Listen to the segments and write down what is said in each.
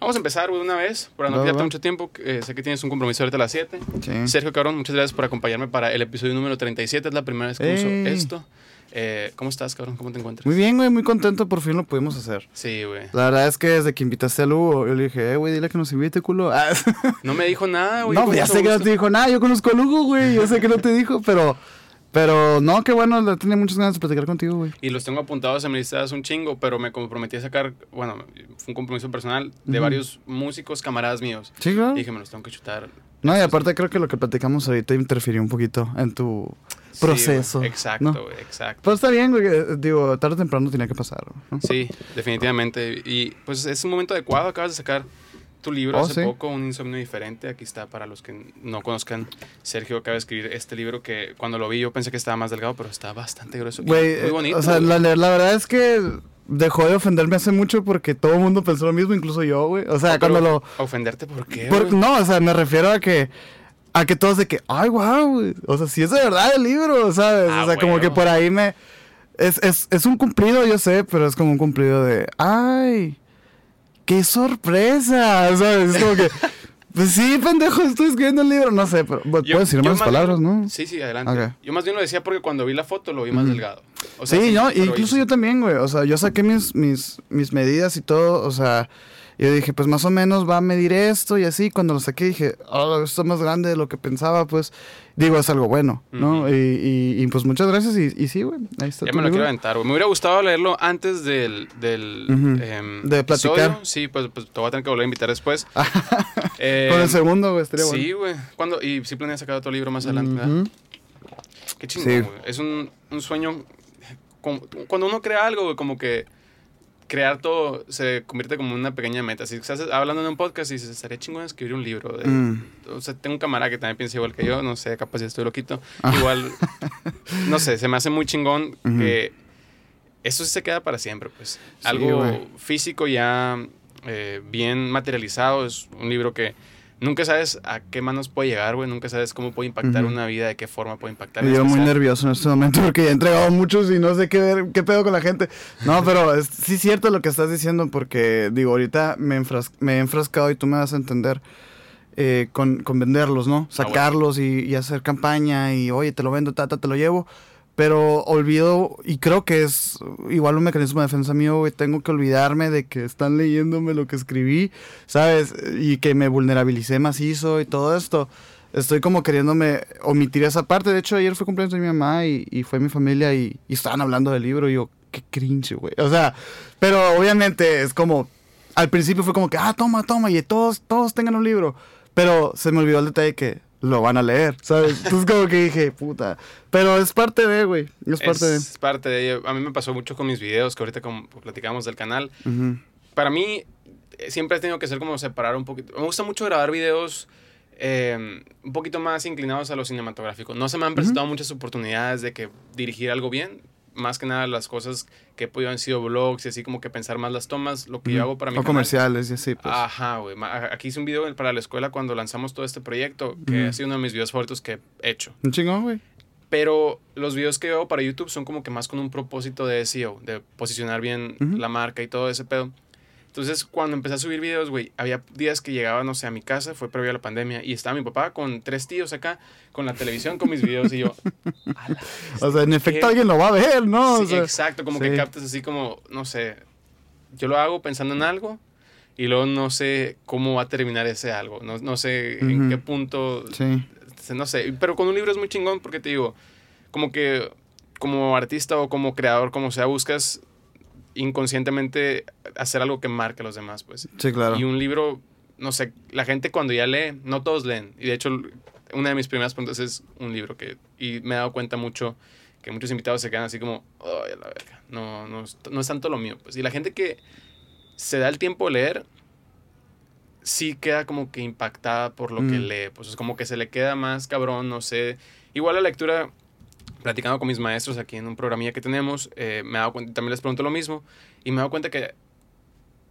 Vamos a empezar güey, una vez, para no Va, quitarte va. mucho tiempo. eh, sé que tienes un compromiso ahorita a las 7. Sí. Sergio Cabrón, muchas gracias por acompañarme para el episodio número 37. Es la primera vez que uso Ey. esto. Eh, ¿Cómo estás, cabrón? ¿Cómo te encuentras? Muy bien, güey, muy contento, por fin lo pudimos hacer. Sí, güey. La verdad es que desde que invitaste a Lugo, yo le dije, eh, güey, dile que nos invite, culo. Ah, No me dijo nada, güey. no, ya sé que no te dijo nada, yo conozco a Lugo, güey, yo sé que no te dijo, pero, pero no, qué bueno, tenía muchas ganas de platicar contigo, güey. Y los tengo apuntados en mi lista hace un chingo, pero me comprometí a sacar, bueno, fue un compromiso personal de varios músicos, camaradas míos. Sí, claro. Y dije, me los tengo que chutar. No, y aparte creo que lo que platicamos ahorita interfirió un poquito en tu proceso. exacto, ¿no? güey, exacto. Pues está bien, güey, eh, digo, tarde o temprano tenía que pasar, ¿no? Sí, definitivamente. Y pues es un momento adecuado. Acabas de sacar tu libro Oh, hace sí. poco, Un insomnio diferente. Aquí está para los que no conozcan. Sergio acaba de escribir este libro que cuando lo vi yo pensé que estaba más delgado, pero está bastante grueso. muy eh, bonito. o sea, la, la verdad es que dejó de ofenderme hace mucho porque todo el mundo pensó lo mismo, incluso yo, güey. O sea, Oh, cuando lo... ¿Ofenderte por qué? por- no, o sea, me refiero a que... A que todos de que, ay, wow, o sea, si es de verdad el libro, ¿sabes? Ah, o sea, como que por ahí me... Es, es, es un cumplido, yo sé, pero es como un cumplido de, ay, qué sorpresa, ¿sabes? Es como que, pues sí, pendejo, estoy escribiendo el libro, no sé, pero puedes decir más palabras, ¿no? Sí, sí, adelante. Yo más bien lo decía porque cuando vi la foto lo vi más delgado. O sea, sí, no, incluso yo también, güey. O sea, yo saqué mis, mis, mis medidas y todo. O sea, yo dije, pues más o menos va a medir esto y así. Cuando lo saqué dije, oh, esto es más grande de lo que pensaba, pues. Digo, es algo bueno, ¿no? Ujú. y, y, y, pues muchas gracias. Y, y sí, güey. Ahí está Ya me lo quiero libro. aventar, güey. Me hubiera gustado leerlo antes del, del Ujú. em, De platicar. episodio. Sí, pues, pues te voy a tener que volver a invitar después. Eh, Con el segundo, güey, estaría Sí, güey. ¿Cuándo? Y sí planeas sacar otro libro más adelante, bueno. ¿verdad? Ujú. Qué chingón, Sí. güey. Es un, un sueño. como- Cuando uno crea algo, güey, como que crear todo se convierte como una pequeña meta. Si estás hablando en un podcast y dices, estaría chingón escribir un libro. de- Mm. O sea, tengo un camarada que también piensa igual que yo, no sé, capaz si estoy loquito. Ah. Igual, no sé, se me hace muy chingón que eso sí se queda para siempre, pues. Sí, Algo físico ya eh, bien materializado, es un libro que nunca sabes a qué manos puede llegar, güey, nunca sabes cómo puede impactar una vida, de qué forma puede impactar. Me muy nervioso en este momento porque ya he entregado muchos y no sé qué, ver, qué pedo con la gente. No, pero es, sí es cierto lo que estás diciendo porque, digo, ahorita me, enfras- me he enfrascado y tú me vas a entender eh, con, con venderlos, ¿no? Sacarlos y, y hacer campaña y, oye, te lo vendo, tata, te lo llevo. Pero olvido, y creo que es igual un mecanismo de defensa mío, güey, tengo que olvidarme de que están leyéndome lo que escribí, ¿sabes? Y que me vulnerabilicé macizo y todo esto. Estoy como queriéndome omitir esa parte. De hecho, ayer fue cumpleaños de mi mamá y, y fue mi familia y, y estaban hablando del libro y yo, qué cringe, güey. O sea, pero obviamente es como, al principio fue como que, ah, toma, toma, y todos, todos tengan un libro. Pero se me olvidó el detalle que lo van a leer, ¿sabes? Entonces como que dije, puta. Pero es parte de, güey. Es parte de. Es parte de. A mí me pasó mucho con mis videos, que ahorita como platicamos del canal. Para mí, eh, siempre he tenido que ser como separar un poquito. Me gusta mucho grabar videos eh, un poquito más inclinados a lo cinematográfico. No se me han presentado muchas oportunidades de que dirigir algo bien. Más que nada las cosas que he podido han sido vlogs y así como que pensar más las tomas. Lo que yo hago para mi O canal. comerciales y así, pues. Ajá, güey. Aquí hice un video para la escuela cuando lanzamos todo este proyecto, que ha sido uno de mis videos favoritos que he hecho. Un chingón, güey. Pero los videos que hago para YouTube son como que más con un propósito de SEO, de posicionar bien la marca y todo ese pedo. Entonces, cuando empecé a subir videos, güey, había días que llegaba, no sé, a mi casa, fue previo a la pandemia, y estaba mi papá con tres tíos acá, con la televisión, con mis videos, y yo, "A la O sea, en efecto alguien lo va a ver, ¿no? O Sí, sea, exacto, como sí. que captas así como, no sé, yo lo hago pensando en algo y luego no sé cómo va a terminar ese algo, no, no sé en Ujú. qué punto, Sí. no sé, pero con un libro es muy chingón porque te digo, como que como artista o como creador, como sea, buscas inconscientemente hacer algo que marque a los demás, pues. Sí, claro. Y un libro, no sé, la gente cuando ya lee, no todos leen. Y de hecho, una de mis primeras preguntas es un libro que, y me he dado cuenta mucho que muchos invitados se quedan así como, ay, a la verga, no, no, es- no es tanto lo mío. Pues. Y la gente que se da el tiempo de leer, sí queda como que impactada por lo que Mm. lee. Pues es como que se le queda más cabrón, no sé. Igual la lectura, platicando con mis maestros aquí en un programilla que tenemos, eh, me he dado cuenta, también les pregunto lo mismo, y me he dado cuenta que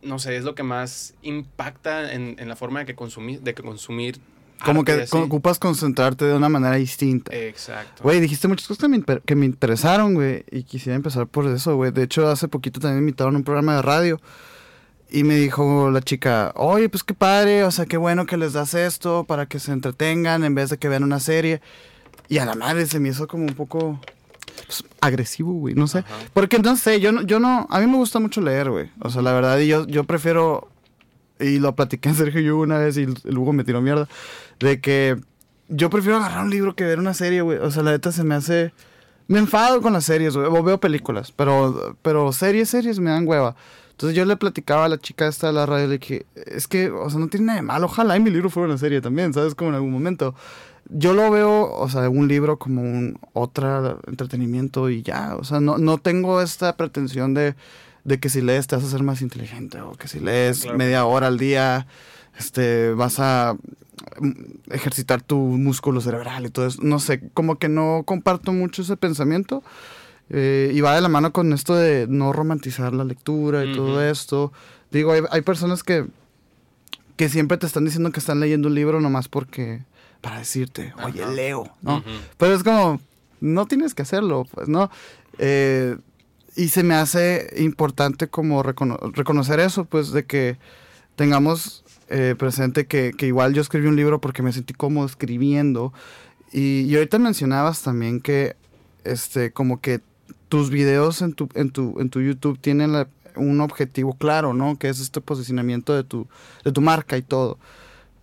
no sé, es lo que más impacta en, en la forma de que consumir, de que consumir. Como que así. ocupas concentrarte de una manera distinta. Exacto. Güey, dijiste muchas cosas que me, que me interesaron, güey. Y quisiera empezar por eso, güey. De hecho, hace poquito también me invitaron a un programa de radio. y me dijo la chica, oye, pues qué padre, o sea, qué bueno que les das esto para que se entretengan en vez de que vean una serie. Y a la madre se me hizo como un poco pues, agresivo, güey, no sé. Porque no sé, yo no, yo no, a mí me gusta mucho leer, güey. O sea, la verdad, y yo, yo prefiero, y lo platiqué en Sergio yo una vez y el Hugo me tiró mierda, de que yo prefiero agarrar un libro que ver una serie, güey. O sea, la neta se me hace... Me enfado con las series, güey. O veo películas, pero, pero series, series me dan hueva. Entonces yo le platicaba a la chica esta de la radio, le dije, es que, o sea, no tiene nada de malo. Ojalá y mi libro fuera una serie también, ¿sabes? Como en algún momento yo lo veo, o sea, un libro como un otro entretenimiento y ya. O sea, no, no tengo esta pretensión de, de, que si lees te vas a ser más inteligente o que si lees media hora al día este, vas a mm, ejercitar tu músculo cerebral y todo eso. No sé, como que no comparto mucho ese pensamiento. Eh, y va de la mano con esto de no romantizar la lectura y todo esto. Digo, hay, hay personas que, que siempre te están diciendo que están leyendo un libro nomás porque para decirte, oye, leo, ¿no? Pero es como, no tienes que hacerlo, pues, ¿no? Eh, y se me hace importante como reconocer eso, pues, de que tengamos eh, presente que, que, igual yo escribí un libro porque me sentí cómodo escribiendo. Y, y, ahorita mencionabas también que, este, como que tus videos en tu, en tu, en tu YouTube tienen un objetivo claro, ¿no? Que es este posicionamiento de tu, de tu marca y todo.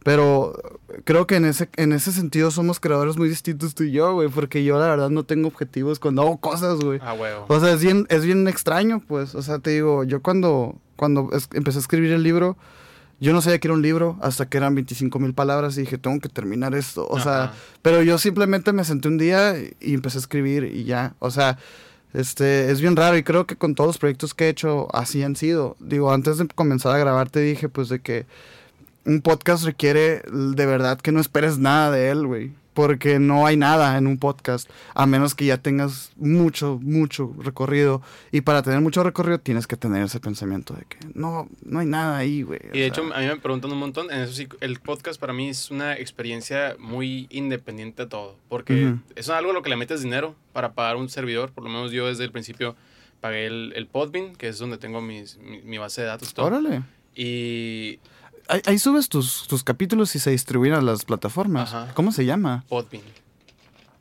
Pero creo que en ese, en ese sentido somos creadores muy distintos tú y yo, güey, porque yo la verdad no tengo objetivos cuando hago cosas, güey. Ah, güey. O sea, es bien, es bien extraño, pues. O sea, te digo, yo cuando, cuando empecé a escribir el libro, yo no sabía que era un libro hasta que eran 25 mil palabras y dije, tengo que terminar esto. O sea, pero yo simplemente me senté un día y empecé a escribir y ya. O sea, este, es bien raro y creo que con todos los proyectos que he hecho así han sido. Digo, antes de comenzar a grabar te dije, pues, de que un podcast requiere de verdad que no esperes nada de él, güey. Porque no hay nada en un podcast, a menos que ya tengas mucho, mucho recorrido. Y para tener mucho recorrido tienes que tener ese pensamiento de que no, no hay nada ahí, güey. Y de hecho, a mí me preguntan un montón. En eso sí, el podcast para mí es una experiencia muy independiente de todo. Porque eso es algo a lo que le metes dinero para pagar un servidor. Por lo menos yo desde el principio pagué el, el Podbean, que es donde tengo mis, mi, base de datos. Todo. Órale. Y Ahí, subes tus, tus, capítulos y se distribuyen a las plataformas. ¿Cómo se llama? Podbean.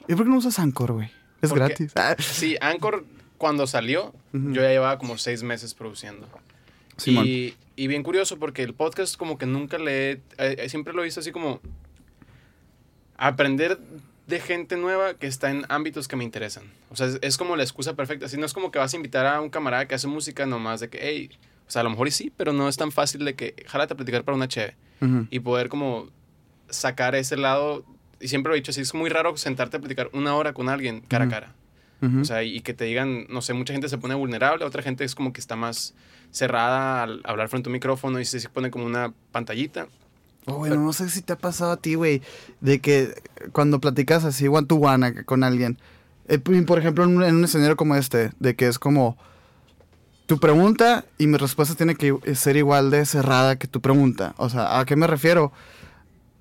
¿Y por qué no usas Anchor, güey? Es gratis. Ah. Sí, Anchor cuando salió, yo ya llevaba como seis meses produciendo. Y, y, bien curioso porque el podcast como que nunca le... Eh, eh, siempre lo he visto así como... Aprender de gente nueva que está en ámbitos que me interesan. O sea, es, es como la excusa perfecta. Así no es como que vas a invitar a un camarada que hace música nomás de que, hey, o sea, a lo mejor sí, pero no es tan fácil de que jálate a platicar para una cheve y poder como sacar ese lado. Y siempre lo he dicho así, es muy raro sentarte a platicar una hora con alguien cara a cara. O sea, y que te digan, no sé, mucha gente se pone vulnerable, otra gente es como que está más cerrada al hablar frente a un micrófono y se pone como una pantallita. Oh, bueno, no sé si te ha pasado a ti, güey, de que cuando platicas así one to one con alguien, eh, por ejemplo, en un escenario como este, de que es como tu pregunta y mi respuesta tiene que ser igual de cerrada que tu pregunta. O sea, ¿a qué me refiero?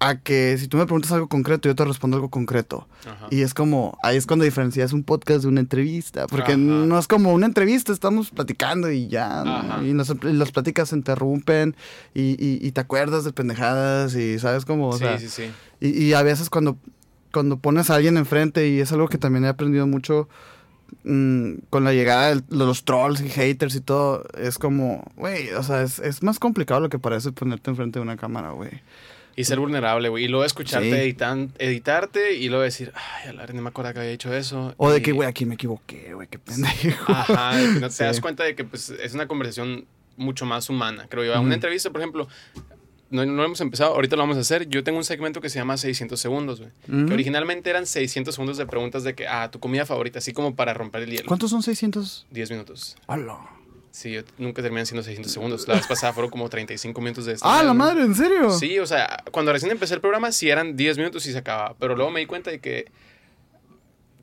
A que si tú me preguntas algo concreto, yo te respondo algo concreto. Y es como, ahí es cuando diferencias un podcast de una entrevista. Porque no es como una entrevista, estamos platicando y ya. Y las pláticas se interrumpen y, y, te acuerdas de pendejadas y sabes cómo. sí, sí, sí. Y, y a veces cuando, cuando pones a alguien enfrente, y es algo que también he aprendido mucho Mm, con la llegada de los trolls y haters y todo, es como, güey, o sea, es, es, más complicado lo que parece ponerte enfrente de una cámara, güey. Y ser vulnerable, güey. Y luego escucharte editarte y luego decir, ay, a la no me acuerdo que había hecho eso. O de que, güey, aquí me equivoqué, güey, qué pendejo. Ajá, no te das cuenta de que pues, es una conversación mucho más humana, creo yo. Una entrevista, por ejemplo, no, no hemos empezado, ahorita lo vamos a hacer. Yo tengo un segmento que se llama 600 segundos, güey. Que originalmente eran 600 segundos de preguntas de que, ah, tu comida favorita, así como para romper el hielo. ¿Cuántos son 600? 10 minutos. ¡Hala! Sí, yo nunca terminan siendo 600 segundos. La vez pasada fueron como 35 minutos de ¡Ah, la madre! ¿En serio? Sí, o sea, cuando recién empecé el programa sí eran 10 minutos y se acababa. Pero luego me di cuenta de que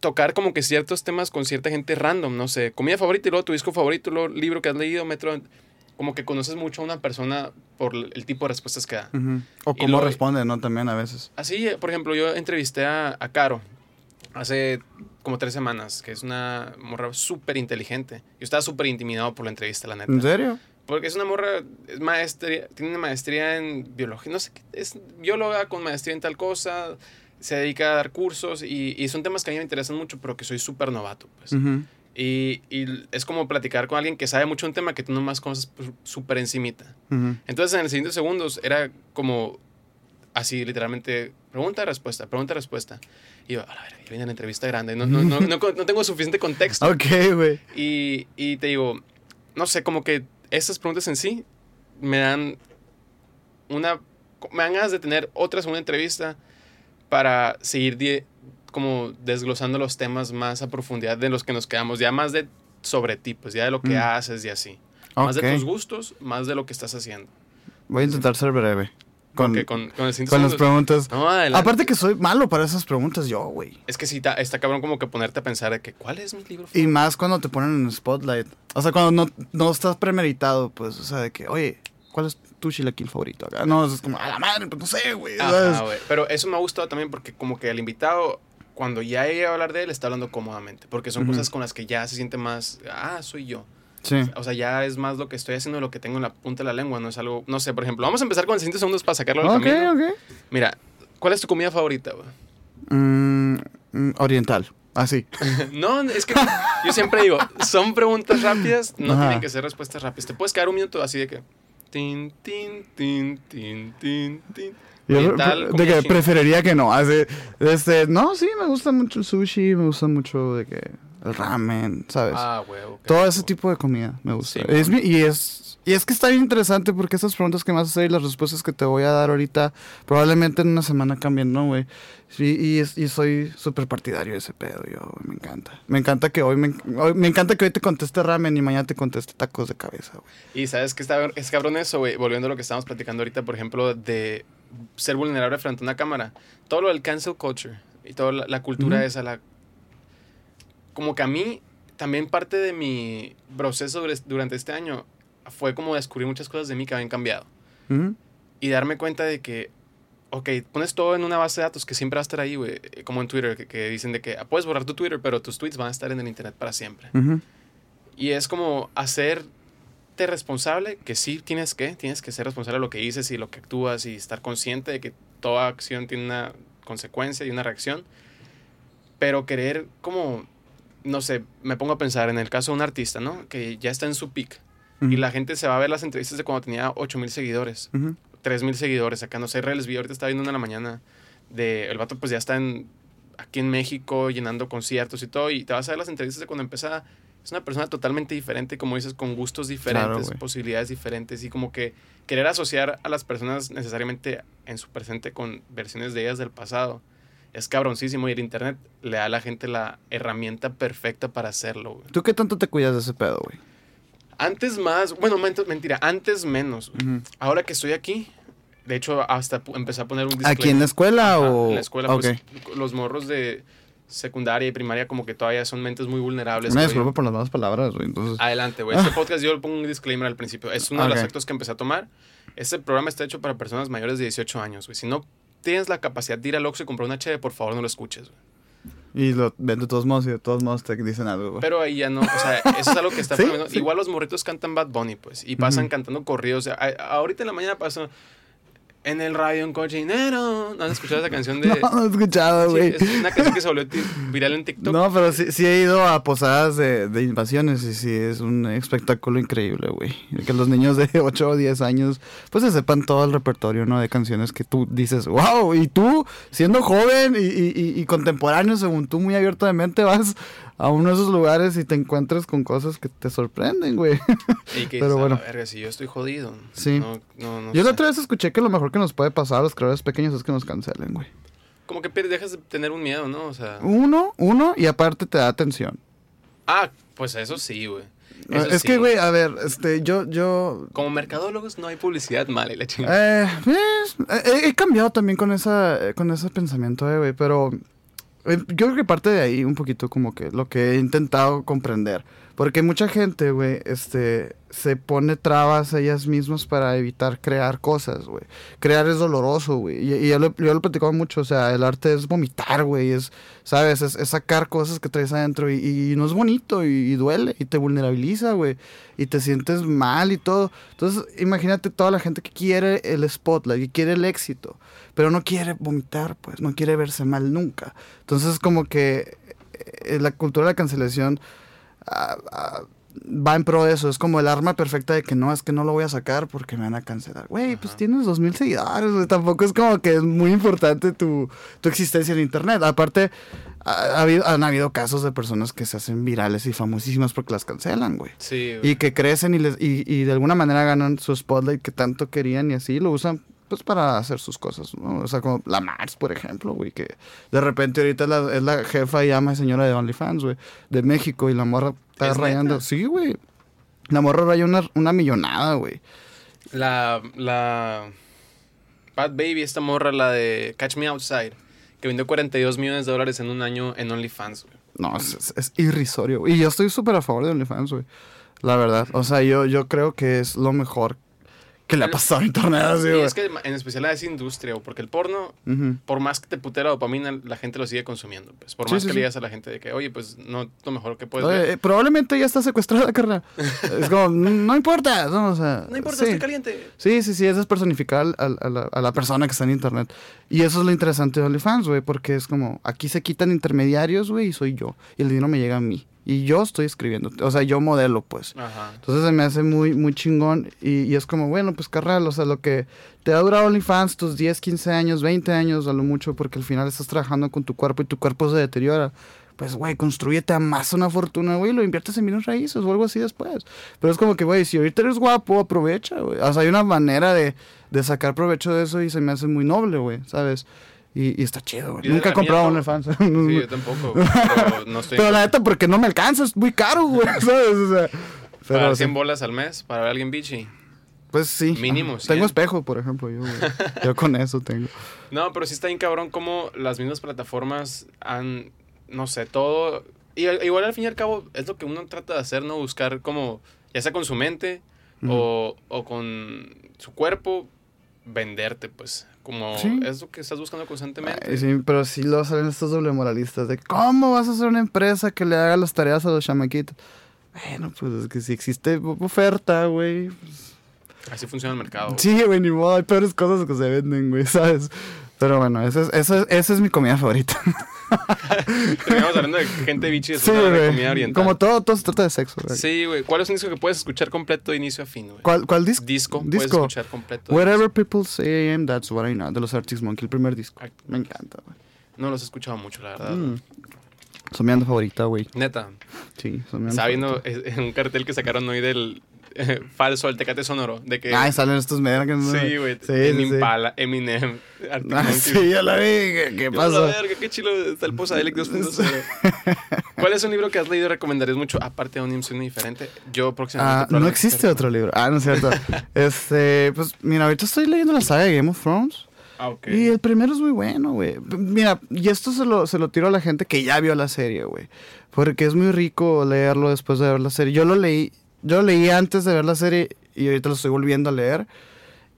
tocar como que ciertos temas con cierta gente random, no sé, comida favorita y luego tu disco favorito, luego libro que has leído, metro como que conoces mucho a una persona por el tipo de respuestas que da. O cómo responde, ¿no? También a veces. Así, por ejemplo, yo entrevisté a, Caro hace como tres semanas, que es una morra súper inteligente. Yo estaba súper intimidado por la entrevista, la neta. ¿En serio? Porque es una morra, es maestría, tiene una maestría en biología, no sé qué, es bióloga con maestría en tal cosa, se dedica a dar cursos y, y son temas que a mí me interesan mucho, pero que soy súper novato, pues. Ujú. Y, y es como platicar con alguien que sabe mucho un tema que tú nomás conoces pues, súper encimita. Ujú. Entonces, en los siguientes segundos era como así, literalmente, pregunta, respuesta, pregunta, respuesta. Y yo, a la verga, viene la entrevista grande, no, no, no, no, no tengo suficiente contexto. Ok, güey. Y, y te digo, no sé, como que estas preguntas en sí me dan una. Me dan ganas de tener otra segunda entrevista para seguir como desglosando los temas más a profundidad de los que nos quedamos, ya más de sobre ti, pues ya de lo que Mm. haces y así. Más de tus gustos, más de lo que estás haciendo. Voy a intentar ser breve. Con, Con, con, con el con las preguntas. No. Aparte que soy malo para esas preguntas yo, güey. Es que sí, ta- está cabrón como que ponerte a pensar de que, ¿cuál es mi libro? Y más cuando te ponen en spotlight. O sea, cuando no, no estás premeditado, pues, o sea, de que, oye, ¿cuál es tu chilaquil favorito acá? No, es como, a la madre, pues no sé, güey. Pero eso me ha gustado también porque como que el invitado, cuando ya llegue a hablar de él, está hablando cómodamente. Porque son cosas con las que ya se siente más, ah, soy yo. Sí. O sea, ya es más lo que estoy haciendo de lo que tengo en la punta de la lengua. No es algo, no sé, por ejemplo, vamos a empezar con los siguientes segundos para sacarlo del Ok, camino. ok. Mira, ¿cuál es tu comida favorita? Mm, mm, oriental. Así. no, es que yo siempre digo, son preguntas rápidas, no Ajá. tienen que ser respuestas rápidas. Te puedes quedar un minuto así de que... Tin, tin, tin, tin, tin, tin. Yo pre- de que preferiría que no. Así, este, no, sí, me gusta mucho el sushi, me gusta mucho de que el ramen, ¿sabes? Ah, huevo. Todo ese tipo de comida me gusta. Sí, es mi- y es y es que está bien interesante porque esas preguntas que me vas a hacer y las respuestas que te voy a dar ahorita probablemente en una semana cambien, ¿no, güey? Sí, y, es- y soy súper partidario de ese pedo, yo, güey, me encanta. Me encanta que hoy me, hoy- me encanta que hoy te conteste ramen y mañana te conteste tacos de cabeza, güey. Y sabes que está, es cabrón eso, güey. Volviendo a lo que estábamos platicando ahorita, por ejemplo, de ser vulnerable frente a una cámara. Todo lo del cancel culture y toda la, la cultura Ujú. esa, la... Como que a mí, también parte de mi proceso durante este año fue como descubrir muchas cosas de mí que habían cambiado. Y darme cuenta de que, ok, pones todo en una base de datos que siempre va a estar ahí, güey. Como en Twitter, que, que dicen de que ah, puedes borrar tu Twitter, pero tus tweets van a estar en el internet para siempre. Y es como hacerte responsable, que sí tienes que, tienes que ser responsable de lo que dices y lo que actúas y estar consciente de que toda acción tiene una consecuencia y una reacción. Pero querer como, no sé, me pongo a pensar en el caso de un artista, ¿no? Que ya está en su peak. Ujú. Y la gente se va a ver las entrevistas de cuando tenía 8 mil seguidores, Ujú. 3 mil seguidores. Acá no sé, reales vi, ahorita estaba viendo una en la mañana de, el vato pues ya está en, aquí en México llenando conciertos y todo. Y te vas a ver las entrevistas de cuando empezaba. Es una persona totalmente diferente, como dices, con gustos diferentes, posibilidades diferentes y como que querer asociar a las personas necesariamente en su presente con versiones de ellas del pasado. Es cabroncísimo y el internet le da a la gente la herramienta perfecta para hacerlo. güey. ¿Tú qué tanto te cuidas de ese pedo, güey? Antes más, bueno, ment- mentira, antes menos. Ahora que estoy aquí, de hecho, hasta empecé a poner un disclaimer. ¿Aquí en la escuela Ajá, o...? en la escuela, Ok. pues, los morros de secundaria y primaria como que todavía son mentes muy vulnerables. Una disculpa por las malas palabras, güey, entonces... Adelante, güey. Este podcast yo le pongo un disclaimer al principio. Es uno de los actos que empecé a tomar. Este programa está hecho para personas mayores de 18 años, güey. Si no tienes la capacidad de ir al Oxxo y comprar una HD, por favor no lo escuches, güey. Y lo ven de todos modos y de todos modos te dicen algo, güey. Pero ahí ya no, o sea, eso es algo que está Sí. Igual los morritos cantan Bad Bunny, pues, y pasan cantando corridos. O sea, ahorita en la mañana pasó en el radio un cochinero. ¿No han escuchado esa canción de...? No, no he escuchado, Sí, güey. es una canción que se volvió viral en TikTok. No, pero sí, sí he ido a posadas de, de invasiones y sí es un espectáculo increíble, güey. Que los niños de 8 o 10 años pues se sepan todo el repertorio, ¿no? De canciones que tú dices, wow, y tú siendo joven y- y contemporáneo, según tú muy abierto de mente, vas a uno de esos lugares y te encuentras con cosas que te sorprenden, güey. Y que Pero bueno. verga, si yo estoy jodido. Sí. No, no, no Yo la otra vez escuché que lo mejor que nos puede pasar a los creadores pequeños es que nos cancelen, güey. Como que dejas de tener un miedo, ¿no? O sea... Uno, uno, y aparte te da atención. Ah, pues eso sí, güey. Eso es sí. que, güey, a ver, este, yo, yo, Como mercadólogos no hay publicidad mala y la chingada. Eh, pues, he, cambiado también con esa eh, con ese pensamiento, eh, güey, pero eh, yo creo que parte de ahí un poquito como que lo que he intentado comprender. Porque mucha gente, güey, este, se pone trabas ellas mismas para evitar crear cosas, güey. Crear es doloroso, güey. Y, y yo, lo, he platicado mucho, o sea, el arte es vomitar, güey. Es, ¿sabes? Es, sacar cosas que traes adentro y, no es bonito y, y duele y te vulnerabiliza, güey. Y te sientes mal y todo. Entonces, imagínate toda la gente que quiere el spotlight, que quiere el éxito, pero no quiere vomitar, pues, no quiere verse mal nunca. Entonces, como que eh, la cultura de la cancelación ah, va en pro de eso. Es como el arma perfecta de que no, es que no lo voy a sacar porque me van a cancelar. Güey, pues tienes dos mil seguidores, güey. Tampoco es como que es muy importante tu, tu existencia en internet. Aparte, ha, ha habido, han habido casos de personas que se hacen virales y famosísimas porque las cancelan, güey. Sí. Y que crecen y, les, y, y de alguna manera ganan su spotlight que tanto querían y así lo usan pues para hacer sus cosas, ¿no? O sea, como la Mars, por ejemplo, güey, que de repente ahorita es la, es la jefa y ama señora de OnlyFans, güey, de México y la morra está ¿Es rayando. neta? Sí, güey. La morra raya una, una millonada, güey. La, la Bad Baby, esta morra, la de Catch Me Outside, que vendió 42 millones de dólares en un año en OnlyFans, güey. No, es, es- es irrisorio, güey. Y yo estoy súper a favor de OnlyFans, güey. La verdad. O sea, yo, yo creo que es lo mejor que le ha pasado internet, así, Sí, güey. es que en especial a esa industria, porque el porno, por más que te pute la dopamina, la gente lo sigue consumiendo. Pues. Por Sí, más sí, que sí. le digas a la gente de que, oye, pues no es lo mejor que puedes Oye, ver. eh, probablemente ya está secuestrada, carnal. es como, no importa, no, o sea. No importa, sí. estoy caliente. Sí, sí, sí, eso es personificar a, la, a la persona que está en internet. Y eso es lo interesante de OnlyFans, güey, porque es como, aquí se quitan intermediarios, güey, y soy yo. Y el dinero me llega a mí. Y yo estoy escribiendo, o sea, yo modelo, pues. Ajá. Entonces se me hace muy, muy chingón. Y, y es como, bueno, pues carnal, o sea, lo que te ha durado OnlyFans tus 10, 15 años, 20 años, a lo mucho, porque al final estás trabajando con tu cuerpo y tu cuerpo se deteriora. Pues, güey, construyete a más una fortuna, güey, lo inviertes en bienes raíces o algo así después. Pero es como que, güey, si ahorita eres guapo, aprovecha, güey. O sea, hay una manera de, de sacar provecho de eso y se me hace muy noble, güey, ¿sabes? Y, y está chido, güey. Nunca he comprado mía, OnlyFans. Sí, yo tampoco, pero no estoy... Pero la neta, porque no me alcanza, es muy caro, güey, ¿sabes? O sea, para pero, 100 sí. bolas al mes, para ver alguien bichi. Pues sí. Mínimo. 100. Tengo espejo, por ejemplo, yo, güey. Yo con eso tengo. No, pero sí está bien cabrón como las mismas plataformas han, no sé, todo... Y al- igual al fin y al cabo es lo que uno trata de hacer, ¿no? Buscar como, ya sea con su mente o, o con su cuerpo, venderte, pues. Como Sí. es lo que estás buscando constantemente. Ay, sí, pero sí lo salen estos doble moralistas de cómo vas a hacer una empresa que le haga las tareas a los chamaquitos. Bueno, pues es que si existe oferta, güey. pues, Así funciona el mercado. Sí, güey, ni modo, hay peores cosas que se venden, güey, ¿sabes? Pero bueno, esa es, esa es, esa es mi comida favorita. Terminamos hablando de gente bichi, es Sí, de comida oriental. Como todo, todo se trata de sexo, güey. Sí, güey. ¿Cuál es un disco que puedes escuchar completo de inicio a fin, güey? ¿Cuál, cuál disco? Disco, puedes Disco. escuchar completo. de Whatever people say I am, that's what I know. De los Arctic Monkey, el primer disco. Me encanta, güey. No los he escuchado mucho, la verdad. Mm. Son mi banda favorita, güey. Neta. Sí, banda Estaba viendo un cartel que sacaron hoy del falso, el Tecate Sonoro. De que. Ay, salen estos medios que no- sí, güey. Sí, en sí, sí. Impala, Eminem, Ah, sí, ya la vi. ¿Qué, pasó? verga, qué chilo está el Posadelic 2.0. ¿Cuál es un libro que has leído y recomendarías mucho? Aparte de un insomnio diferente. Yo próximamente. Ah, no existe te otro libro. Ah, no es cierto. este, pues mira, ahorita estoy leyendo la saga de Game of Thrones. Ah, ok. Y el primero es muy bueno, güey. Mira, y esto se lo, se lo tiro a la gente que ya vio la serie, güey. Porque es muy rico leerlo después de ver la serie. Yo lo leí, yo leí antes de ver la serie y ahorita lo estoy volviendo a leer.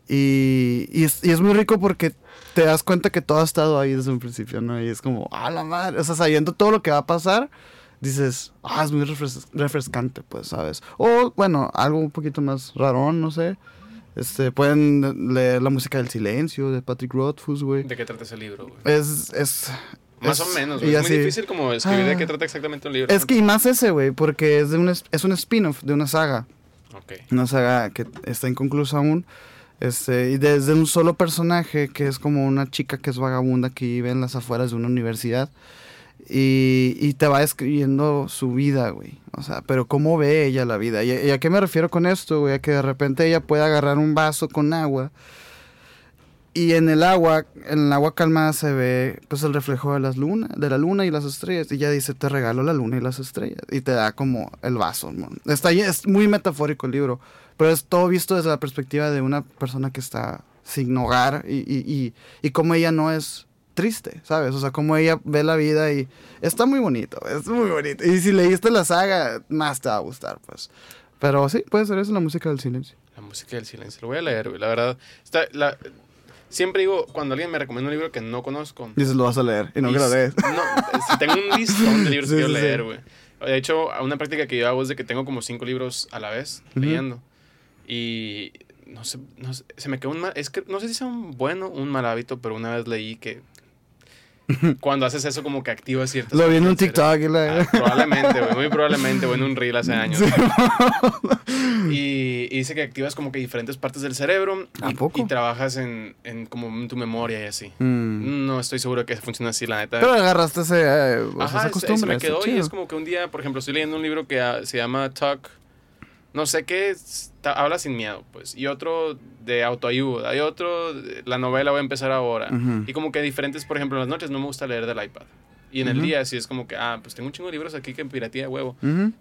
Y, y, es, y es muy rico porque te das cuenta que todo ha estado ahí desde un principio, ¿no? Y es como, ah, la madre. O sea, sabiendo todo lo que va a pasar, dices, ah, es muy refres- refrescante, pues, ¿sabes? O, bueno, algo un poquito más rarón, no sé. Este, pueden leer la música del silencio de Patrick Rothfuss, güey. ¿De qué trata ese libro, güey? Es, es... Más es- o menos, güey. Es muy difícil como escribir de Ah. qué trata exactamente un libro. Es ¿no? que y más ese, güey, porque es, de un, es es un spin-off de una saga. Ok. Una saga que está inconclusa aún. Este, y desde un solo personaje que es como una chica que es vagabunda que vive en las afueras de una universidad. Y, y te va describiendo su vida, güey. O sea, pero cómo ve ella la vida. ¿Y, y a qué me refiero con esto, güey? A que de repente ella puede agarrar un vaso con agua. Y en el agua, en el agua calmada se ve pues el reflejo de las lunas, de la luna y las estrellas. Y ella dice, te regalo la luna y las estrellas. Y te da como el vaso. ¿no? Está es muy metafórico el libro. Pero es todo visto desde la perspectiva de una persona que está sin hogar. Y, y, y, y como ella no es triste, ¿sabes? O sea, como ella ve la vida y está muy bonito, es muy bonito. Y si leíste la saga, más te va a gustar, pues. Pero sí, puede ser eso la música del silencio. La música del silencio. Lo voy a leer, güey. La verdad. Está, la, siempre digo, cuando alguien me recomienda un libro que no conozco. Dices, lo vas a leer y no que lo lees. No, si tengo un listón de libros Sí, que quiero sí, leer, güey. De hecho, una práctica que yo hago es de que tengo como cinco libros a la vez Ujú. leyendo. Y no sé, no sé, se me quedó un mal. Es que no sé si sea un bueno o un mal hábito, pero una vez leí que cuando haces eso, como que activas ciertas. Lo vi en un. TikTok y la... Ah, probablemente, güey, muy probablemente, o en un reel hace años. Sí. Y, y dice que activas como que diferentes partes del cerebro ¿A y, poco? y trabajas en, en como en tu memoria y así. Mm. No estoy seguro que funciona así, la neta. Pero agarraste ese, eh, Ajá, esa es- se costumbre. me quedó y es como que un día, por ejemplo, estoy leyendo un libro que ah, se llama Talk, no sé qué, habla sin miedo, pues. Y otro de autoayuda, y otro, la novela voy a empezar ahora. Y como que diferentes, por ejemplo, en las noches no me gusta leer del iPad. Y en el día sí es como que, ah, pues tengo un chingo de libros aquí que pirateé de huevo. Ujú.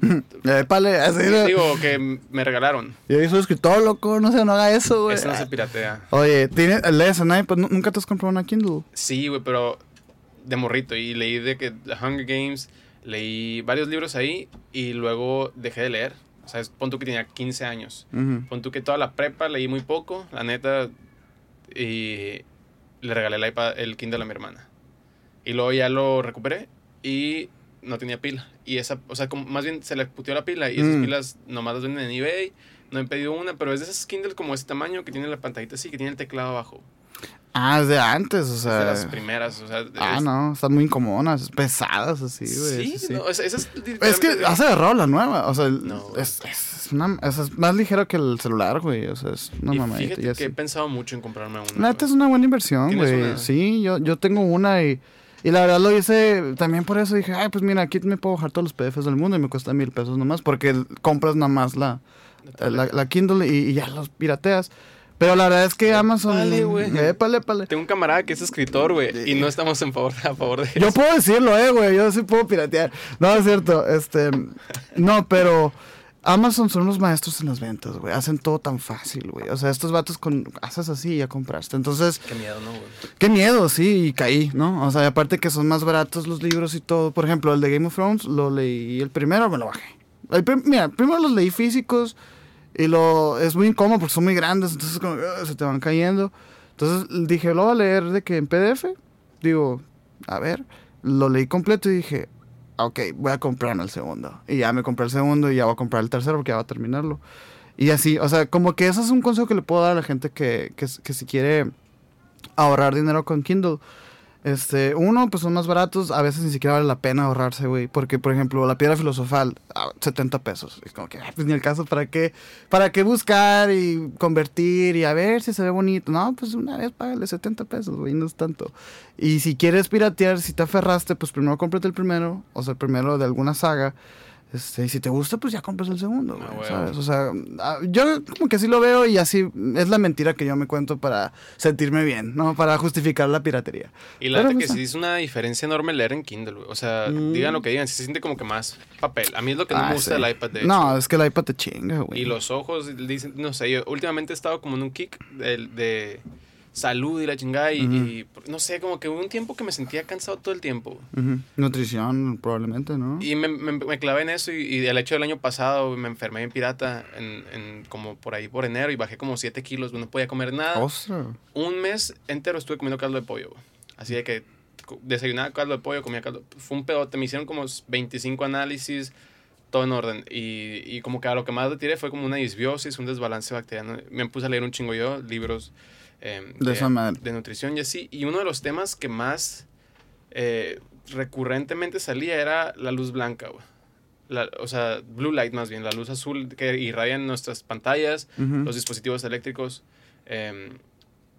Épale, así Digo, que me regalaron. Yo soy escritor, loco, no sé, no haga eso, güey. Eso no se piratea. Oye, ¿tienes, lees en iPad? ¿Nu- ¿Nunca te has comprado una Kindle? Sí, güey, pero de morrito. Y leí de que The Hunger Games, leí varios libros ahí y luego dejé de leer. O sea, es- pon tú que tenía 15 años. Ujú. Pon tú que toda la prepa leí muy poco, la neta. Y le regalé el iPad, el Kindle a mi hermana. Y luego ya lo recuperé y no tenía pila. Y esa, o sea, como más bien se le putió la pila y esas Mm. pilas nomás las venden en eBay. No he pedido una, pero es de esas Kindle como ese tamaño que tiene la pantallita así, que tiene el teclado abajo. Ah, es de antes, o Es sea. de las primeras, o sea. Ah, es- no, están muy incómodas, pesadas así, güey. Sí, sí, no, es, Es que has agarrado la nueva, o sea, No, es, una, es, más ligero que el celular, güey, o sea, es una y mamadita. fíjate y que he pensado mucho en comprarme una. Neta es una buena inversión, ¿Tienes güey. una? Sí, yo, yo tengo una y, y la verdad lo hice también por eso. Dije, ay, pues mira, aquí me puedo bajar todos los PDFs del mundo y me cuesta mil pesos nomás porque compras nada más la, la, la Kindle y, y ya los pirateas. Pero la verdad es que Amazon... Épale, güey. Épale, épale. Tengo un camarada que es escritor, güey, y no estamos en favor, a favor de Yo eso. puedo decirlo, eh, güey. Yo sí puedo piratear. No, es cierto. Este. No, pero. Amazon son los maestros en las ventas, güey. Hacen todo tan fácil, güey. O sea, estos vatos con. Haces así y ya compraste. Entonces, Qué miedo, ¿no, güey? qué miedo, sí, y caí, ¿no? O sea, y aparte que son más baratos los libros y todo. Por ejemplo, el de Game of Thrones lo leí el primero, me lo bajé. El prim- mira, primero los leí físicos y lo es muy incómodo porque son muy grandes, entonces como, "Ugh", se te van cayendo. Entonces dije, lo voy a leer de que en PDF. Digo, a ver, lo leí completo y dije, ok, voy a comprarme el segundo. Y ya me compré el segundo y ya voy a comprar el tercero porque ya va a terminarlo. Y así, o sea, como que ese es un consejo que le puedo dar a la gente que, que si quiere ahorrar dinero con Kindle. Este, uno, pues son más baratos, a veces ni siquiera vale la pena ahorrarse, güey, porque por ejemplo, la piedra filosofal, ah, 70 pesos, es como que, ah, pues ni el caso, ¿para qué? ¿Para qué buscar y convertir y a ver si se ve bonito? No, pues una vez págale 70 pesos, güey, no es tanto. Y si quieres piratear, si te aferraste, pues primero cómprate el primero, o sea, el primero de alguna saga, este, y si te gusta, pues ya compras el segundo, Ah, güey. ¿sabes? O sea, ah, yo como que así lo veo y así es la mentira que yo me cuento para sentirme bien, ¿no? Para justificar la piratería. Y la neta que sí es una diferencia enorme leer en Kindle, güey. O sea, Mm. digan lo que digan, se siente como que más papel. A mí es lo que no Ah, me gusta sí. del iPad, de hecho. No, es que el iPad te chinga, güey. Y los ojos, dicen, no sé, yo últimamente he estado como en un kick de, de salud y la chingada y, no sé, como que hubo un tiempo que me sentía cansado todo el tiempo. Nutrición, probablemente, ¿no? Y me, me, me clavé en eso y, y el hecho del año pasado me enfermé en pirata en, en como por ahí por enero y bajé como 7 kilos, no podía comer nada. Ostras. Un mes entero estuve comiendo caldo de pollo. Así de que desayunaba caldo de pollo, comía caldo. Fue un pedote, me hicieron como 25 análisis, todo en orden. Y, y como que a lo que más le tiré fue como una disbiosis, un desbalance bacteriano. Me puse a leer un chingo yo, libros eh, De esa madre. de nutrición y así. Y uno de los temas que más eh, recurrentemente salía era la luz blanca, güey. La- o sea, blue light más bien, la luz azul que irradia en nuestras pantallas, los dispositivos eléctricos eh,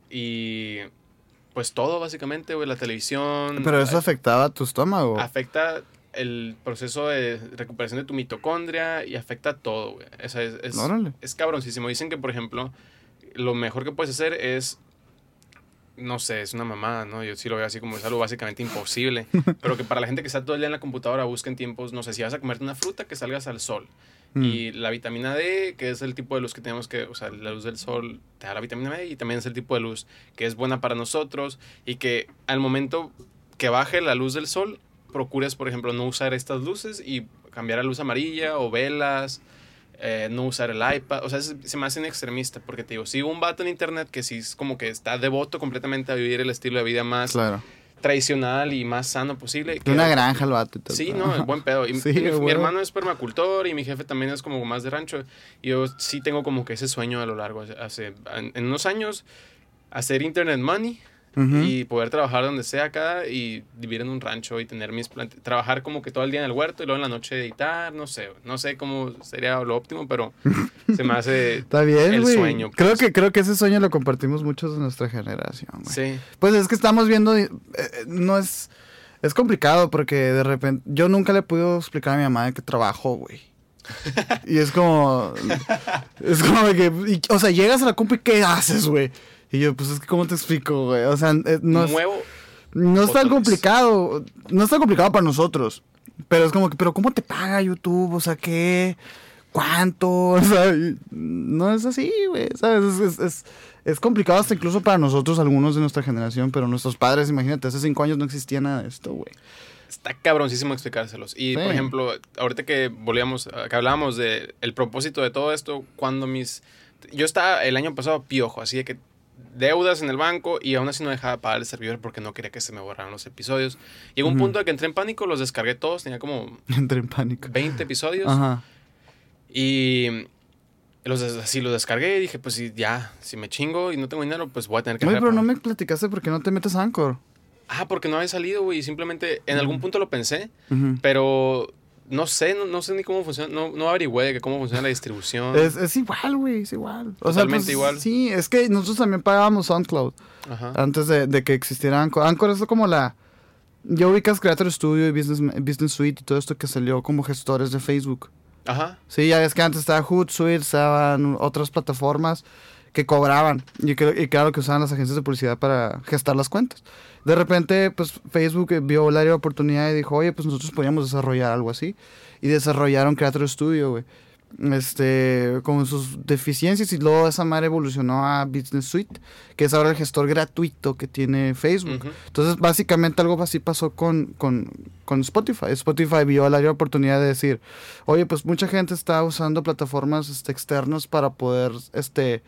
y pues todo básicamente, güey, la televisión. Pero eso afectaba a tu estómago. afecta el proceso de recuperación de tu mitocondria y afecta todo, güey. O sea, es, es, es cabroncísimo. Dicen que, por ejemplo, lo mejor que puedes hacer es, no sé, es una mamada, ¿no? Yo sí lo veo así como es algo básicamente imposible. pero que para la gente que está todo el día en la computadora busquen tiempos, no sé, si vas a comerte una fruta, que salgas al sol. Mm. Y la vitamina D, que es el tipo de luz que tenemos que, o sea, la luz del sol te da la vitamina D y también es el tipo de luz que es buena para nosotros y que al momento que baje la luz del sol, procures, por ejemplo, no usar estas luces y cambiar a luz amarilla o velas, eh, no usar el iPad. O sea, se, se me hace un extremista porque te digo, sigo un vato en internet que sí es como que está devoto completamente a vivir el estilo de vida más Claro. tradicional y más sano posible. Que- una granja el vato. Sí, no, buen pedo. Y Sí, mi, hermano es permacultor y mi jefe también es como más de rancho. Y yo sí tengo como que ese sueño a lo largo, hace, en, en unos años, hacer internet money Y poder trabajar donde sea acá y vivir en un rancho y tener mis plantas, trabajar como que todo el día en el huerto y luego en la noche editar, no sé, no sé cómo sería lo óptimo, pero se me hace... Está bien, el sueño, Creo pues. que, creo que ese sueño lo compartimos muchos de nuestra generación, güey. Sí, Pues es que estamos viendo, eh, no es, es complicado porque de repente, yo nunca le pude explicar a mi mamá de que trabajo, güey. Y es como, es como que, y- o sea, llegas a la compu y ¿qué haces, güey? Y yo, pues es que, ¿cómo te explico, güey? O sea, eh, no es, muevo... no es tan complicado, no es tan complicado para nosotros. Pero es como que, pero ¿cómo te paga YouTube? O sea, ¿qué? ¿Cuánto? O sea, no es así, güey, ¿sabes? Es, es, es, es complicado hasta incluso para nosotros, algunos de nuestra generación, pero nuestros padres, imagínate, hace cinco años no existía nada de esto, güey. Está cabroncísimo explicárselos. Y, Sí. por ejemplo, ahorita que volvíamos, que hablábamos de el propósito de todo esto, cuando mis... Yo estaba el año pasado piojo, así de que deudas en el banco y aún así no dejaba pagar el servidor porque no quería que se me borraran los episodios. Llegó un punto en que entré en pánico, los descargué todos, tenía como Entré en pánico. 20 episodios Ajá. y los, así los descargué y dije, pues ya, si me chingo y no tengo dinero, pues voy a tener que... Oye, pero de no me platicaste por qué no te metes a Anchor. Ah, porque no había salido, güey, simplemente en algún punto lo pensé. Pero no sé, no, no sé ni cómo funciona, no, no averigüé cómo funciona la distribución. Es, es igual, güey, es igual. O Totalmente pues, igual. Sí, es que nosotros también pagábamos SoundCloud. Ajá. antes de, de que existiera Anchor. Anchor es como la... Ya ubicas Creator Studio y Business, Business Suite y todo esto que salió como gestores de Facebook. Ajá. Sí, ya es que antes estaba Hootsuite, estaban otras plataformas que cobraban y, que, y claro que usaban las agencias de publicidad para gestar las cuentas. De repente, pues Facebook eh, vio el área de oportunidad y dijo, oye, pues nosotros podríamos desarrollar algo así. Y desarrollaron Creator Studio, güey. Este, con sus deficiencias y luego esa madre evolucionó a Business Suite, que es ahora el gestor gratuito que tiene Facebook. Entonces, básicamente algo así pasó con, con, con Spotify. Spotify vio el área de oportunidad de decir, oye, pues mucha gente está usando plataformas este, externas para poder este,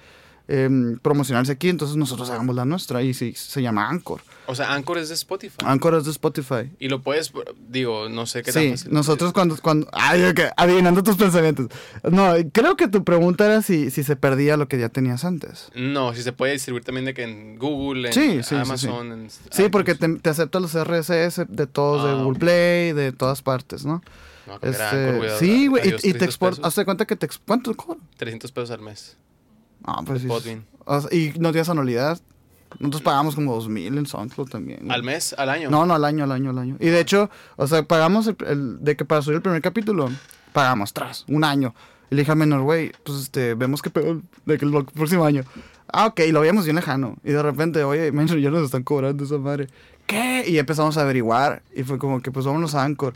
em, promocionarse aquí, entonces nosotros hagamos la nuestra y sí, se llama Anchor. O sea, Anchor es de Spotify. Anchor es de Spotify. Y lo puedes, digo, no sé qué tan Sí, fácil. nosotros cuando, cuando ay, ok, adivinando tus pensamientos. No, creo que tu pregunta era si, si se perdía lo que ya tenías antes. No, si se puede distribuir también de que en Google, en Sí, sí, sí, Amazon, en Sí, porque te, te acepta los RSS de todos, de Ah, Google. Play, de todas partes, ¿no? No, Este, sí, güey, y, y te 300 exporta, hazte cuenta que te, ¿cuánto cobra? 300 pesos al mes. Ah, pues sí. Podbean. O sea, y no tienes anualidad. Nosotros pagamos como 2000 en SoundCloud también. güey. ¿Al mes? ¿Al año? No, no, al año, al año, al año. Y de hecho, o sea, pagamos el, el- de que para subir el primer capítulo, pagamos tras, un año. Y le dije al menor, güey, pues este, vemos que pedo de que el el próximo año. Ah, ok, lo veíamos bien lejano. Y de repente, oye, menor, ya nos están cobrando esa madre. ¿Qué? Y empezamos a averiguar. Y fue como que, pues vámonos a Anchor.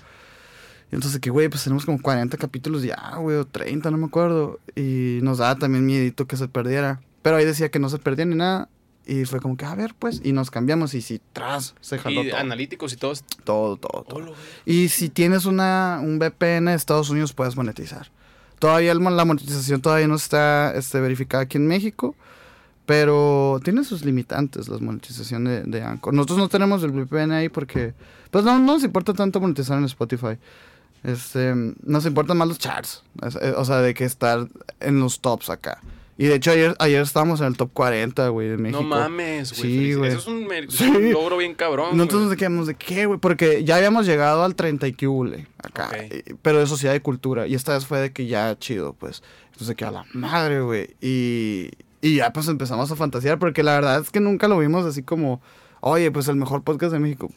Y entonces, que, güey, pues tenemos como 40 capítulos ya, güey, o 30, no me acuerdo. Y nos daba también miedito que se perdiera. Pero ahí decía que no se perdía ni nada. Y fue como que, a ver, pues, y nos cambiamos. Y si tras, se jaló Y todo. analíticos y todos. Todo, todo, todo. Y si tienes una, un VPN de Estados Unidos, puedes monetizar. Todavía el la monetización todavía no está este, verificada aquí en México, pero tiene sus limitantes la monetización de, de Anchor. Nosotros no tenemos el VPN ahí porque, pues no, no nos importa tanto monetizar en Spotify. Este, nos importan más los charts, eh, o sea, de que estar en los tops acá. Y de hecho ayer, ayer estábamos en el top 40, güey, de México. No mames, güey. Sí, güey. Eso es un, Sí. un logro bien cabrón. Nosotros güey. nos quedamos de qué, güey, porque ya habíamos llegado al 30 y que hule acá, pero de sociedad y cultura. Y esta vez fue de que ya chido, pues. Entonces que a la madre, güey. Y, y ya pues empezamos a fantasear, porque la verdad es que nunca lo vimos así como, oye, pues el mejor podcast de México.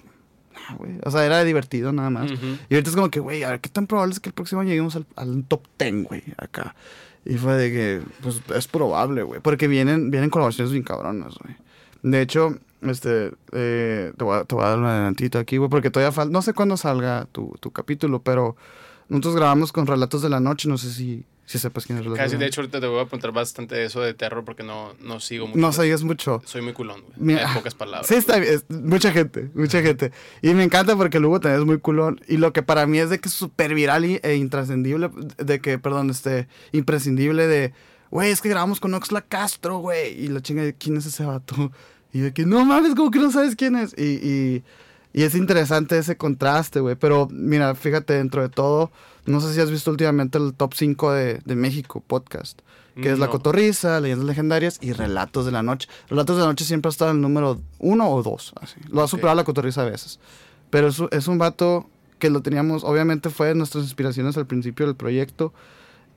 Güey. O sea, era divertido nada más. Y ahorita es como que, güey, a ver qué tan probable es que el próximo año lleguemos al, al top 10, güey, acá. Y fue de que, pues es probable, güey. Porque vienen, vienen colaboraciones bien cabronas, güey. De hecho, este, eh, te, voy a, te voy a dar un adelantito aquí, güey, porque todavía falta, no sé cuándo salga tu, tu capítulo, pero Nosotros grabamos con Relatos de la Noche, no sé si, si sepas quién es Casi, de hecho, ahorita te voy a apuntar bastante de eso de terror porque no, no sigo mucho. No sabías mucho. Soy muy culón, güey. En pocas palabras. Sí, está bien. mucha gente, mucha gente. Y me encanta porque Lugo también es muy culón. Y lo que para mí es de que es súper viral y- e intrascendible, de que, perdón, este, imprescindible de, güey, es que grabamos con Oxla Castro, güey. Y la chinga de, ¿quién es ese vato? Y de que, no mames, como que no sabes quién es. Y, y, y es interesante ese contraste, güey. Pero mira, fíjate, dentro de todo, no sé si has visto últimamente el top 5 de, de México podcast. Que es La No. Cotorriza, Leyendas Legendarias y Relatos de la Noche. Relatos de la Noche siempre ha estado en el número uno o dos. Así. Lo ha Ok. superado La Cotorriza a veces. Pero es, es un vato que lo teníamos, obviamente fue de nuestras inspiraciones al principio del proyecto.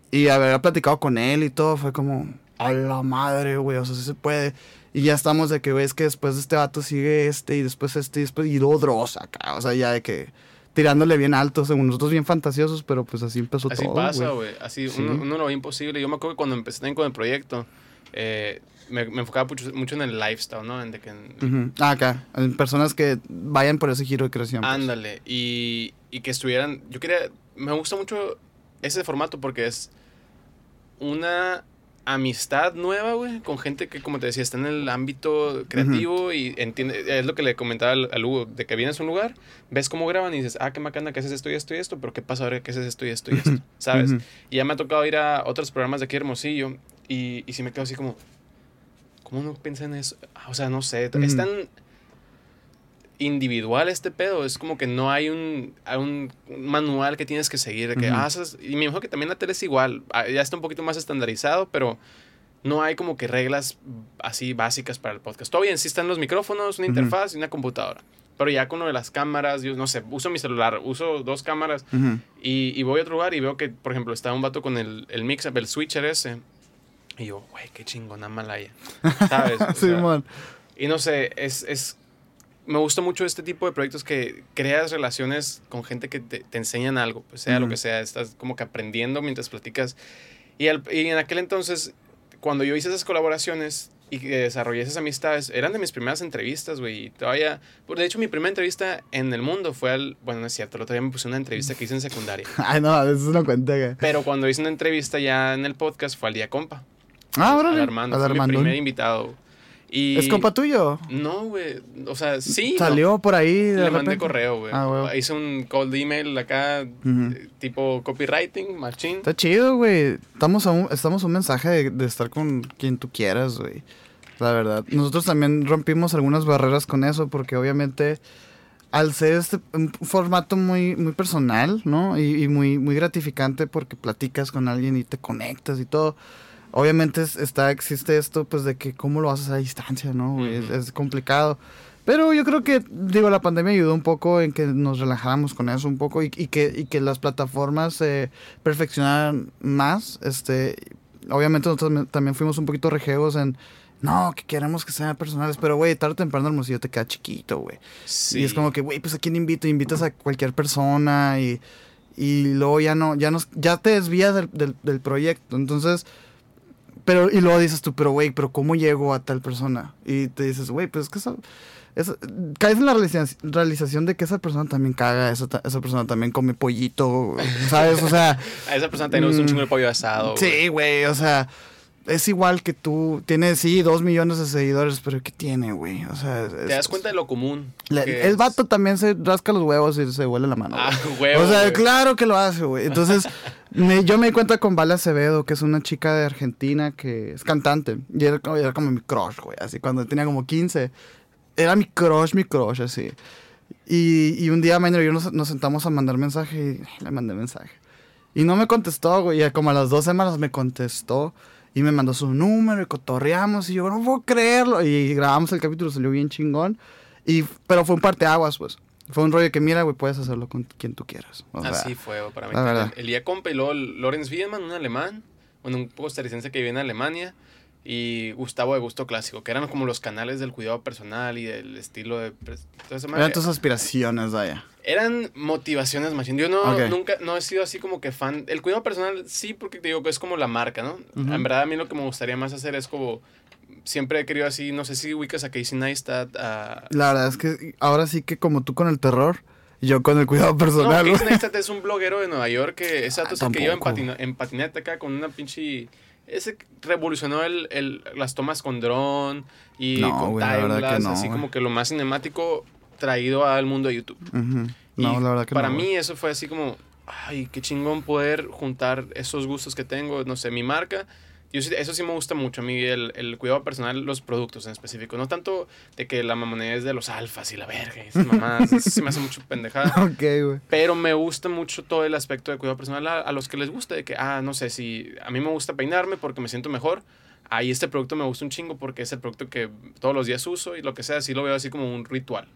Y haber platicado con él y todo fue como, a la madre, güey, o sea, sí se puede. Y ya estamos de que, güey, es que después de este vato sigue este y después este y después y luego Dross acá. O sea, ya de que tirándole bien alto, según nosotros bien fantasiosos, pero pues así empezó Así todo. pasa, güey. Así Sí. uno, uno lo ve imposible. Yo me acuerdo que cuando empecé también con el proyecto, eh, me, me enfocaba mucho, mucho en el lifestyle, ¿no? En de que... Ujú. Ah, acá. En personas que vayan por ese giro de creación. pues. Ándale. Y, y que estuvieran... Yo quería... Me gusta mucho ese formato porque es una amistad nueva, güey, con gente que, como te decía, está en el ámbito creativo y entiende, es lo que le comentaba al, al Hugo, de que vienes a un lugar, ves cómo graban y dices, ah, qué macana, que haces esto y esto y esto, pero qué pasa ahora que haces esto y esto y esto, ¿sabes? Y ya me ha tocado ir a otros programas de aquí Hermosillo y, y sí me quedo así como, ¿cómo no pensé en eso? Ah, O sea, no sé, es tan individual este pedo, es como que no hay un, hay un manual que tienes que seguir, de que, Ujú. ah, haces- y me imagino que también la tele es igual, ah, ya está un poquito más estandarizado, pero no hay como que reglas así básicas para el podcast. Todo bien, sí están los micrófonos, una Ujú. interfaz y una computadora. Pero ya con lo de las cámaras, yo no sé, uso mi celular, uso dos cámaras Ujú. y, y voy a otro lugar y veo que, por ejemplo, está un vato con el, el mix, el switcher ese. Y yo, güey, qué chingona malaya. ¿Sabes? Simón. y no sé, es, es... Me gusta mucho este tipo de proyectos que creas relaciones con gente que te, te enseñan algo, pues sea lo que sea, estás como que aprendiendo mientras platicas. Y, al- y en aquel entonces, cuando yo hice esas colaboraciones y que desarrollé esas amistades, eran de mis primeras entrevistas, güey. Todavía, pues, de hecho, mi primera entrevista en el mundo fue al, bueno, no es cierto, el otro día me puse una entrevista que hice en secundaria. Ay, no, eso no cuenta. güey. Pero cuando hice una entrevista ya en el podcast fue al día compa. Ah, Al órale. Armando, fue mi primer invitado. Y ¿Es compa tuyo? No, güey. O sea, sí. no. Salió por ahí. de Le mandé correo, güey. Ah. Hice un cold email acá, eh, tipo copywriting, machine. Está chido, güey. Estamos a un, estamos a un mensaje de, de estar con quien tú quieras, güey. La verdad. Nosotros también rompimos algunas barreras con eso porque obviamente al ser este un formato muy, muy personal, ¿no? Y, y muy, muy gratificante porque platicas con alguien y te conectas y todo. Obviamente es- está, existe esto, pues, de que cómo lo haces a distancia, ¿no? güey? Es- Ujú. es complicado. Pero yo creo que, digo, la pandemia ayudó un poco en que nos relajáramos con eso un poco y, y que, y que las plataformas se perfeccionaran más. Este, obviamente nosotros también fuimos un poquito rejegos en, no, que queremos que sean personales, pero, güey, tarde o temprano Hermosillo te queda chiquito, güey. Sí. Y es como que, güey, pues a quién invito, invitas a cualquier persona y, y luego ya no, ya nos, ya te desvías del, del, del proyecto. Entonces, pero, y luego dices tú, pero güey, pero ¿cómo llego a tal persona? Y te dices, güey, pues es que esa- caes en la realiza- realización de que esa persona también caga, esa, esa persona también come pollito, ¿sabes? O sea, A esa persona también gusta un Mm. chingo de pollo asado. sí, güey, o sea, es igual que tú, tienes, sí, dos millones de seguidores, pero ¿qué tiene, güey? O sea, es- Te das cuenta de lo común. el vato también se rasca los huevos y se huele la mano. Ah, güey. huevo. o sea, güey. claro que lo hace, güey. Entonces, me- yo me di cuenta con Vale Acevedo, que es una chica de Argentina que es cantante. Y era, como- era como mi crush, güey. Así cuando tenía como 15. Era mi crush, mi crush, así. Y, y un día Minor y yo nos, nos sentamos a mandar mensaje y le mandé mensaje. Y no me contestó, güey. Y como a las dos semanas me contestó. Y me mandó su número y cotorreamos. Y yo, no puedo creerlo. Y grabamos el capítulo, salió bien chingón. Y, pero fue un parteaguas, pues. Fue un rollo que, mira, güey, puedes hacerlo con quien tú quieras. O sea, Así fue, para mí. verdad. El día luego Lorenz Wiedemann, un alemán, bueno, un costarricense que vive en Alemania, y Gustavo de Gusto Clásico, que eran como los canales del cuidado personal y del estilo de... Eran tus aspiraciones, vaya. Eran motivaciones, machín. Yo no, nunca, no he sido así como que fan. El cuidado personal sí, porque te digo que es como la marca, ¿no? En verdad a mí lo que me gustaría más hacer es como... Siempre he querido así, no sé si ubicas a Casey Neistat, a... La verdad es que ahora sí que como tú con el terror, yo con el cuidado No, personal. Casey güey. Neistat es un bloguero de Nueva York que es el que lleva en, patina- en patineta acá con una pinche... Ese revolucionó el, el- las tomas con dron y No, con güey, la verdad que timelapse, no, así güey. como que lo más cinemático traído al mundo de YouTube. No, Y la verdad que para no. mí eso fue así como, ay, qué chingón poder juntar esos gustos que tengo, no sé, mi marca. Yo eso sí me gusta mucho a mí, el, el cuidado personal, los productos en específico. No tanto de que la mamonés de los alfas y la verga y esas mamadas, eso sí me hace mucho pendejada. Ok, güey. Pero me gusta mucho todo el aspecto de cuidado personal a, a los que les gusta, de que, ah, no sé, si a mí me gusta peinarme porque me siento mejor, ahí este producto me gusta un chingo porque es el producto que todos los días uso y lo que sea, así lo veo así como un ritual.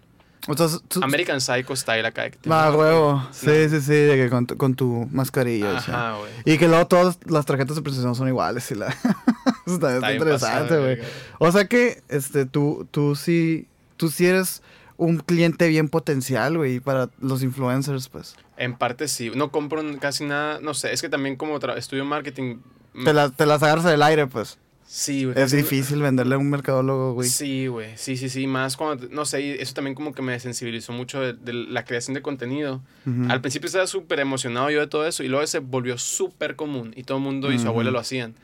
Tú- American Psycho style acá. Va, huevo. Sí, No. sí, sí, de que con tu, con tu mascarilla. o sea. Ajá, güey. Y que luego todas las tarjetas de presentación son iguales. Y la... Eso también está interesante, güey. O sea que este, tú, tú sí, tú sí eres un cliente bien potencial, güey, para los influencers, pues. En parte sí. No compro casi nada. No sé, es que también como estudio marketing. Te, la- te las agarras del aire, pues. Sí, güey. Es difícil venderle a un mercadólogo, güey. Sí, güey. Sí, sí, sí. Más cuando. No sé, eso también como que me sensibilizó mucho de, de la creación de contenido. Ujú. Al principio estaba súper emocionado yo de todo eso y luego se volvió súper común y todo el mundo y su abuela lo hacían.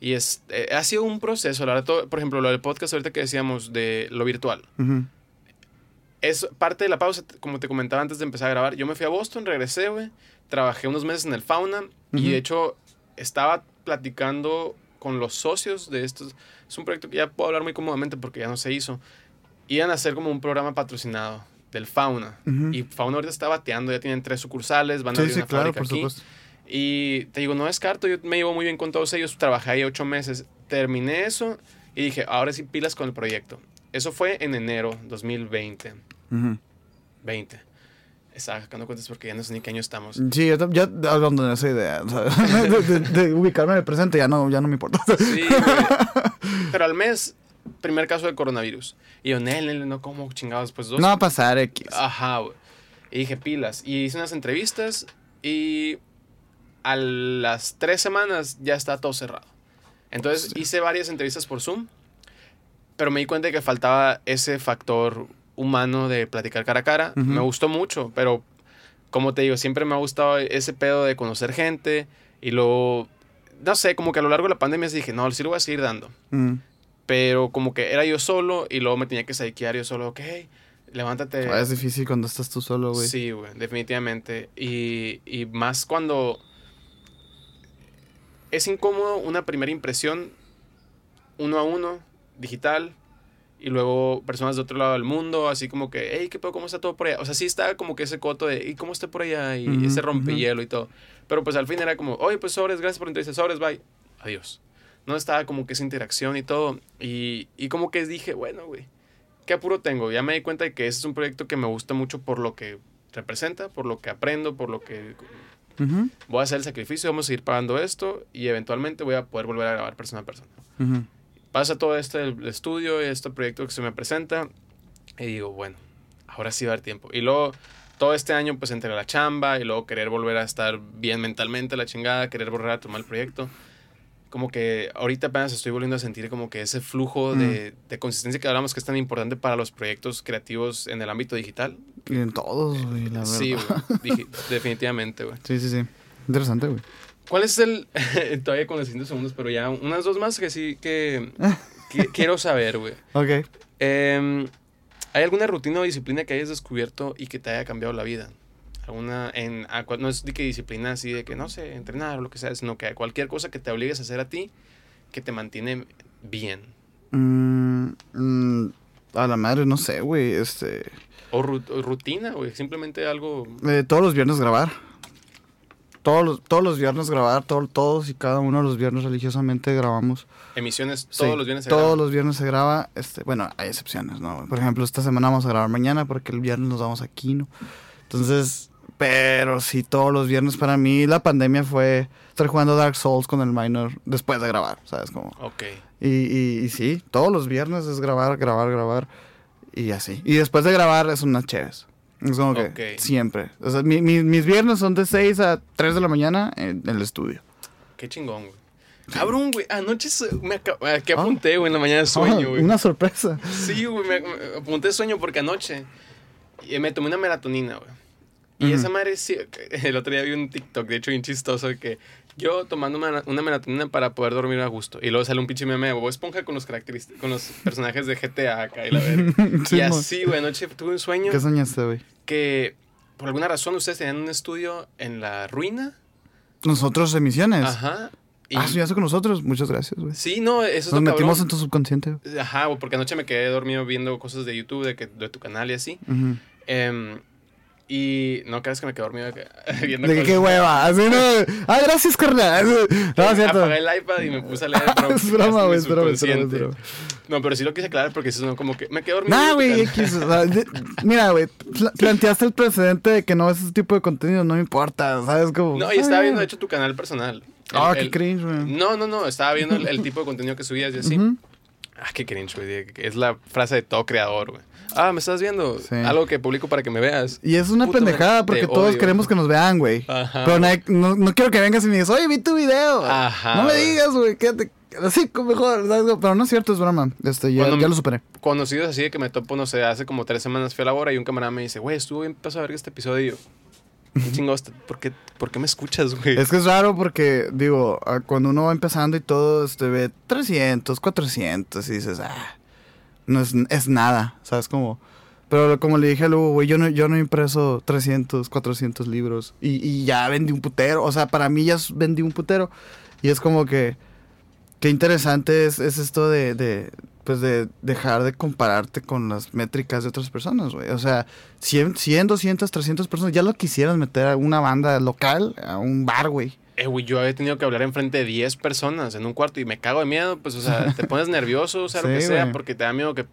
Y es, eh, ha sido un proceso, la verdad. todo- por ejemplo, lo del podcast ahorita que decíamos de lo virtual. Ujú. Es parte de la pausa, como te comentaba antes de empezar a grabar. Yo me fui a Boston, regresé, güey. Trabajé unos meses en el Fauna y de hecho estaba platicando con los socios de estos. Es un proyecto que ya puedo hablar muy cómodamente porque ya no se hizo. Iban a hacer como un programa patrocinado del Fauna. Ujú. Y Fauna ahorita está bateando, ya tienen tres sucursales, van a Sí, abrir sí, una claro, fábrica por aquí. supuesto. Y te digo, no descarto, yo me llevo muy bien con todos ellos, trabajé ahí ocho meses, terminé eso y dije, ahora sí pilas con el proyecto. Eso fue en enero 2020. Ujú. 20. Estaba sacando cuentas porque ya no sé ni qué año estamos. Sí, yo abandoné esa idea. de, de- de ubicarme en el presente ya no, ya no me importa. Sí, güey. Pero al mes, primer caso de coronavirus. Y yo, Nel, Nel, no, como chingados, pues dos. No va a pasar, X. Ajá, güey. Y dije, pilas. Y hice unas entrevistas y a las tres semanas ya está todo cerrado. Entonces hice varias entrevistas por Zoom, pero me di cuenta de que faltaba ese factor humano de platicar cara a cara. Me gustó mucho, pero como te digo, siempre me ha gustado ese pedo de conocer gente y luego, no sé, como que a lo largo de la pandemia dije, no, sí lo voy a seguir dando. Mm. Pero como que era yo solo y luego me tenía que psiquear yo solo, ok, levántate. Ah, Es difícil cuando estás tú solo, güey. Sí, güey, definitivamente. Y, y más cuando es incómodo una primera impresión uno a uno, digital, y luego personas de otro lado del mundo, así como que, hey, ¿qué pedo? ¿Cómo está todo por allá? O sea, sí está como que ese coto de, ¿y cómo está por allá? Y Ujú, ese ujú. rompehielo y todo. Pero pues al fin era como, oye, pues sobres, gracias por la entrevista, sobres, bye. Adiós. No estaba como que esa interacción y todo. Y, y como que dije, bueno, güey, qué apuro tengo. Ya me di cuenta de que ese es un proyecto que me gusta mucho por lo que representa, por lo que aprendo, por lo que Ujú, voy a hacer el sacrificio, vamos a seguir pagando esto y eventualmente voy a poder volver a grabar persona a persona. Pasa todo este el estudio y este proyecto que se me presenta y digo, bueno, ahora sí va a haber tiempo. Y luego todo este año pues entre la chamba y luego querer volver a estar bien mentalmente la chingada, querer volver a tomar el proyecto. Como que ahorita apenas estoy volviendo a sentir como que ese flujo de, de consistencia que hablamos que es tan importante para los proyectos creativos en el ámbito digital. Y en todos, güey, la verdad. Sí, digi- definitivamente, güey. Sí, sí, sí. Interesante, güey. ¿Cuál es el. todavía con los 100 segundos, pero ya unas dos más que sí que, que quiero saber, güey. Ok. Em, ¿Hay alguna rutina o disciplina que hayas descubierto y que te haya cambiado la vida? ¿Alguna en, a no es de que disciplina así de que, no sé, entrenar o lo que sea, sino que cualquier cosa que te obligues a hacer a ti que te mantiene bien? Mm, mm, a la madre, no sé, güey. Este. O rutina, güey, simplemente algo... eh, todos los viernes grabar. Todos los, todos los viernes grabar, todo- todos y cada uno de los viernes religiosamente grabamos. Emisiones Sí, todos los viernes. se Todos graban. los viernes se graba. Este, bueno, hay excepciones, ¿no? Por ejemplo, esta semana vamos a grabar mañana porque el viernes nos vamos aquí, ¿no? Entonces, pero sí, todos los viernes para mí la pandemia fue estar jugando Dark Souls con el minor después de grabar, ¿sabes? Como, Ok. y, y, y sí, todos los viernes es grabar, grabar, grabar y así. Y después de grabar es unas chéves. Es como que siempre. O sea, mi- mi- mis viernes son de 6 a 3 de la mañana en el estudio. Qué chingón, güey. Cabrón, güey. Anoche me acab- aquí apunté, güey, en la mañana Ah, sueño, güey. una sorpresa. Sí, güey, me, me apunté sueño porque anoche me tomé una melatonina, güey. Y esa madre, sí, el otro día vi un TikTok, de hecho, bien chistoso, de que yo tomando una, una melatonina para poder dormir a gusto. Y luego sale un pinche meme de Esponja con los con los personajes de GTA acá y la verga. Sí, y así, güey, anoche tuve un sueño ¿Qué soñaste, güey? que por alguna razón ustedes tenían un estudio en la ruina. Nosotros emisiones. Ajá. Y- Ah, soñaste con nosotros. Muchas gracias, güey. Sí, no, eso es Nos lo metimos en tu subconsciente. Ajá, porque anoche me quedé dormido viendo cosas de YouTube, de, que, de tu canal y así. Em, y no crees que me quedé dormido viendo De qué hueva. Así no. Ah, gracias, carnal. No, es cierto. Apagué el iPad y me puse a leer. pero Es broma, güey, es broma, es broma. No, pero sí lo quise aclarar porque si no, como que me quedé dormido. Nah, güey, mira, güey, pla- planteaste el precedente de que no ves ese tipo de contenido, no me importa, ¿sabes? Como, No, y estaba viendo, de hecho, tu canal personal. Ah, qué cringe, güey. No, no, no, estaba viendo el, el tipo de contenido que subías y así. Ah, qué cringe, güey. Es la frase de todo creador, güey. Ah, ¿me estás viendo? Sí. Algo que publico para que me veas. Y es una Puto, pendejada porque todos odio. queremos que nos vean, güey. Ajá. Pero no, no quiero que vengas y me digas, oye, vi tu video. Ajá, No me güey. digas, güey, quédate así mejor. ¿sabes? Pero no es cierto, es broma. Este, ya, ya lo superé. Conocidos así de que me topo, no sé, hace como tres semanas fui a la hora y un camarada me dice, güey, estuvo bien pasado a ver este episodio. Y yo, ¿qué ¿Por qué, ¿Por qué me escuchas, güey? Es que es raro porque, digo, cuando uno va empezando y todo, este, ve 300, 400 y dices, ah, no es, es nada, ¿sabes? Como, pero como le dije a Lugo, güey, yo no, yo no impreso 300, 400 libros y, y ya vendí un putero, o sea, para mí ya vendí un putero y es como que, qué interesante es, es esto de, pues de dejar de compararte con las métricas de otras personas, güey. O sea, 100, 100, 200, 300 personas, ya lo quisieras meter a una banda local, a un bar, güey. Eh, güey, yo había tenido que hablar enfrente de 10 personas en un cuarto y me cago de miedo, pues, o sea, te pones nervioso, o sea, lo Sí, que sea, güey. porque te da miedo que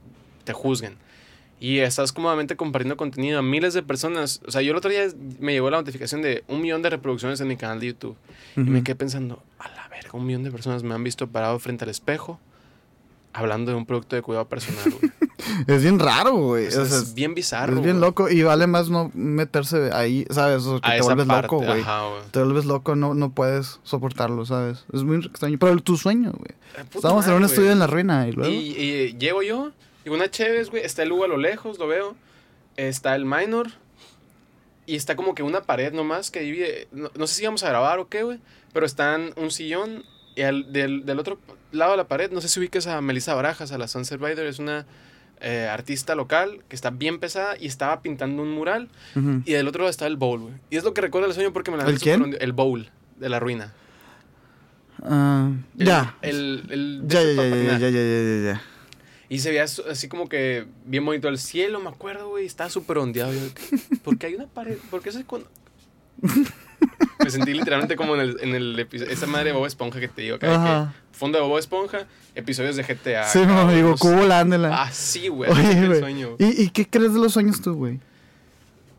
te juzguen. Y estás cómodamente compartiendo contenido a miles de personas. O sea, yo el otro día me llegó la notificación de un millón de reproducciones en mi canal de YouTube. Y me quedé pensando, a la verga, un millón de personas me han visto parado frente al espejo hablando de un producto de cuidado personal, güey. Es bien raro, güey. O sea, O sea, es bien bizarro. es bien güey. loco y vale más no meterse ahí, ¿sabes? O que A te vuelves parte, loco, güey. ajá, güey. Te vuelves loco, no, no puedes soportarlo, ¿sabes? Es muy extraño. Pero tu sueño, güey. Eh, Estábamos en un estudio en la ruina y luego. Y, y llego yo, digo, una Chévez, güey, está el Hugo a lo lejos, lo veo. Está el Minor. Y está como que una pared nomás que divide. No, no sé si íbamos a grabar o qué, güey. Pero están un sillón. Y al- del, del otro lado de la pared, no sé si ubiques a Melissa Barajas, a la Sunset Rider. Es una eh, artista local que está bien pesada y estaba pintando un mural. Y del otro lado está el Bowl, güey. Y es lo que recuerdo del sueño porque me la ¿El quién? El Bowl de la ruina. Ah, El- ya. El, el, Ya, ya, ya, ya, ya, ya. Y se veía as- así como que bien bonito el cielo, me acuerdo, güey. Estaba súper ondeado. Yo, ¿qué? ¿Por qué hay una pared? ¿Por qué soy cuando.? me sentí literalmente como en el, en el episodio. Esa madre de Bob Esponja que te digo, acá, que fondo de Bob Esponja, episodios de GTA. Sí, güey, digo, los- cubo volándola. Ah, sí, güey. ¿Y, ¿Y qué crees de los sueños tú, güey?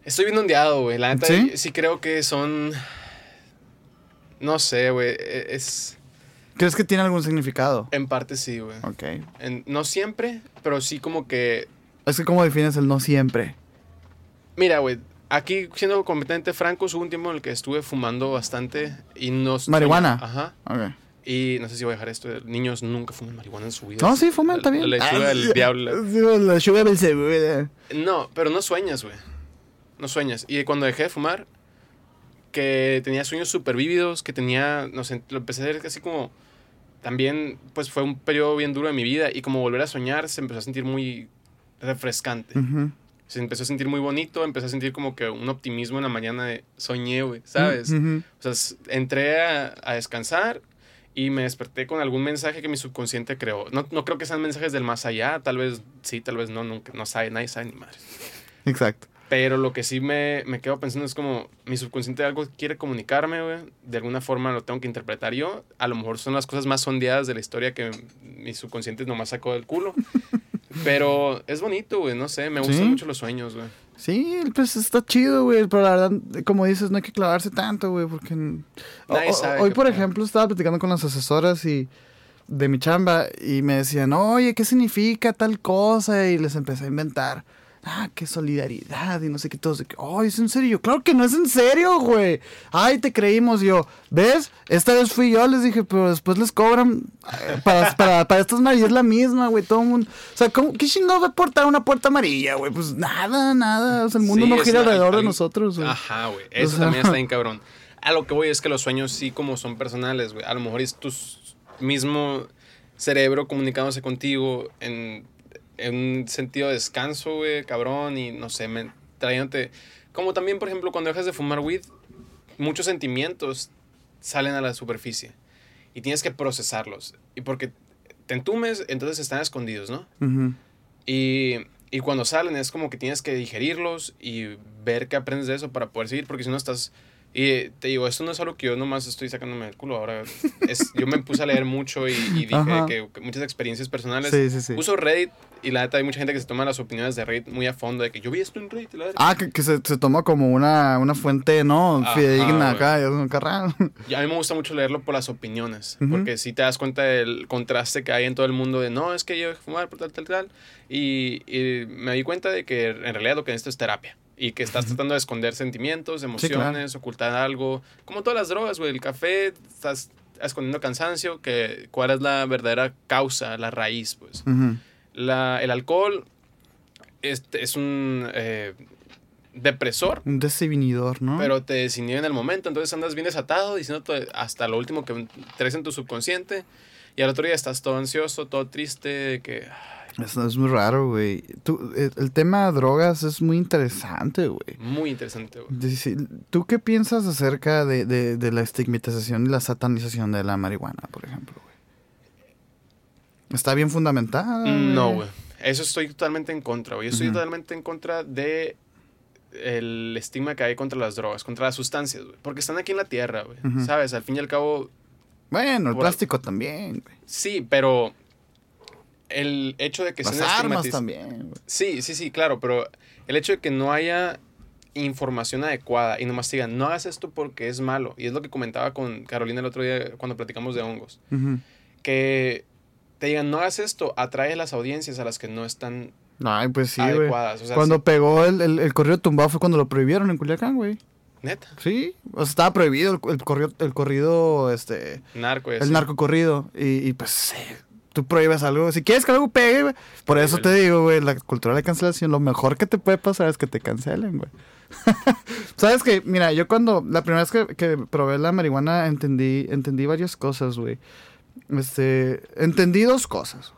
Estoy bien ondeado, güey. La neta, ¿Sí? ¿Sí? creo que son. No sé, güey. e- Es. ¿Crees que tiene algún significado? En parte sí, güey. Ok. En- No siempre, pero sí como que Es que, ¿cómo defines el no siempre? Mira, güey, aquí siendo completamente francos, hubo un tiempo en el que estuve fumando bastante y no... ¿Marihuana? Ajá. Ok. Y no sé si voy a dejar esto. Niños nunca fuman marihuana en su vida. No, sí, fuman, está bien. La lechuga Ah, del diablo. La lechuga del. No, pero no sueñas, güey. No sueñas. Y cuando dejé de fumar, que tenía sueños súper vívidos, que tenía, no sé, lo empecé a ver así como... También, pues fue un periodo bien duro de mi vida y como volver a soñar se empezó a sentir muy refrescante. Ujú. Se empezó a sentir muy bonito, empecé a sentir como que un optimismo en la mañana de soñé, güey, ¿sabes? O sea, entré a, a descansar y me desperté con algún mensaje que mi subconsciente creó. No, no creo que sean mensajes del más allá, tal vez sí, tal vez no, nunca, no sabe, nadie sabe ni madre. Exacto. Pero lo que sí me, me quedo pensando es como mi subconsciente algo quiere comunicarme, güey. De alguna forma lo tengo que interpretar yo. A lo mejor son las cosas más sondeadas de la historia que mi subconsciente nomás sacó del culo. Pero es bonito, güey, no sé, me gustan mucho los sueños, güey. Sí, pues está chido, güey. Pero la verdad, como dices, no hay que clavarse tanto, güey. Porque. o- Nadie o- sabe hoy, por ejemplo, estaba platicando con las asesoras y de mi chamba y me decían, oye, ¿qué significa tal cosa? Y les empecé a inventar. Ah, qué solidaridad y no sé qué, todos de que, oh, es en serio, claro que no es en serio, güey. Ay, te creímos yo, ¿ves? Esta vez fui yo, les dije, pero después les cobran eh, para, para, para estas es la misma, güey, todo el mundo. O sea, ¿cómo, ¿qué chingado va a portar una puerta amarilla, güey? Pues nada, nada, o sea, el mundo no gira alrededor de nosotros, güey. Ajá, güey, eso también está bien cabrón. A lo que voy es que los sueños sí como son personales, güey. A lo mejor es tu mismo cerebro comunicándose contigo en un sentido de descanso, güey, cabrón, y no sé, me, trayéndote... Como también, por ejemplo, cuando dejas de fumar weed, muchos sentimientos salen a la superficie y tienes que procesarlos. Y porque te entumes, entonces están escondidos, ¿no? y, y, cuando salen es como que tienes que digerirlos y ver qué aprendes de eso para poder seguir, porque si no estás y te digo, esto no es algo que yo nomás estoy sacándome el culo. Ahora, es, yo me puse a leer mucho y, dije que, muchas experiencias personales. Sí, sí, sí. Uso Reddit y la neta hay mucha gente que se toma las opiniones de Reddit muy a fondo, de que yo vi esto en Reddit. ah, que, se, se, toma como una, una fuente, ¿no? Fidedigna acá, es un carral. Y a mí me gusta mucho leerlo por las opiniones, porque si te das cuenta del contraste que hay en todo el mundo de, no, es que yo fumar por tal, tal, tal. Y, y me di cuenta de que en realidad lo que necesito es terapia y que estás tratando de esconder sentimientos, emociones, ocultar algo. Como todas las drogas, güey. El café, estás escondiendo cansancio, que cuál es la verdadera causa, la raíz, pues. la, el alcohol es, es un eh, depresor. Un desinhibidor, ¿no? Pero te desinhibe en el momento, entonces andas bien desatado, diciendo hasta lo último que traes en tu subconsciente, y al otro día estás todo ansioso, todo triste, que eso es muy raro, güey. El, tema de drogas es muy interesante, güey. Muy interesante, güey. ¿Tú qué piensas acerca de, de, la estigmatización y la satanización de la marihuana, por ejemplo, güey? ¿Está bien fundamentada? No, güey. Eso estoy totalmente en contra, güey. Yo estoy totalmente en contra de el estigma que hay contra las drogas, contra las sustancias, güey. Porque están aquí en la tierra, güey. ¿Sabes? Al fin y al cabo... Bueno, el plástico también, güey. Sí, pero el hecho de que Las armas también. Sí, sí, sí, claro, pero el hecho de que no haya información adecuada y nomás digan, no hagas esto porque es malo. Y es lo que comentaba con Carolina el otro día cuando platicamos de hongos. Que te digan, no hagas esto, atrae las audiencias a las que no están Ay, pues sí, adecuadas. cuando pegó el, el, corrido tumbado fue cuando lo prohibieron en Culiacán, güey. Neta. Sí, o sea, estaba prohibido el, el, corrido, el corrido, este... Narco, El narco corrido. Y, y pues tú prohíbes algo. Si quieres que algo pegue, güey. Por eso te digo, güey, la cultura de cancelación, lo mejor que te puede pasar es que te cancelen, güey. Sabes que, mira, yo cuando la primera vez que, que, probé la marihuana entendí, entendí varias cosas, güey. Este, entendí dos cosas.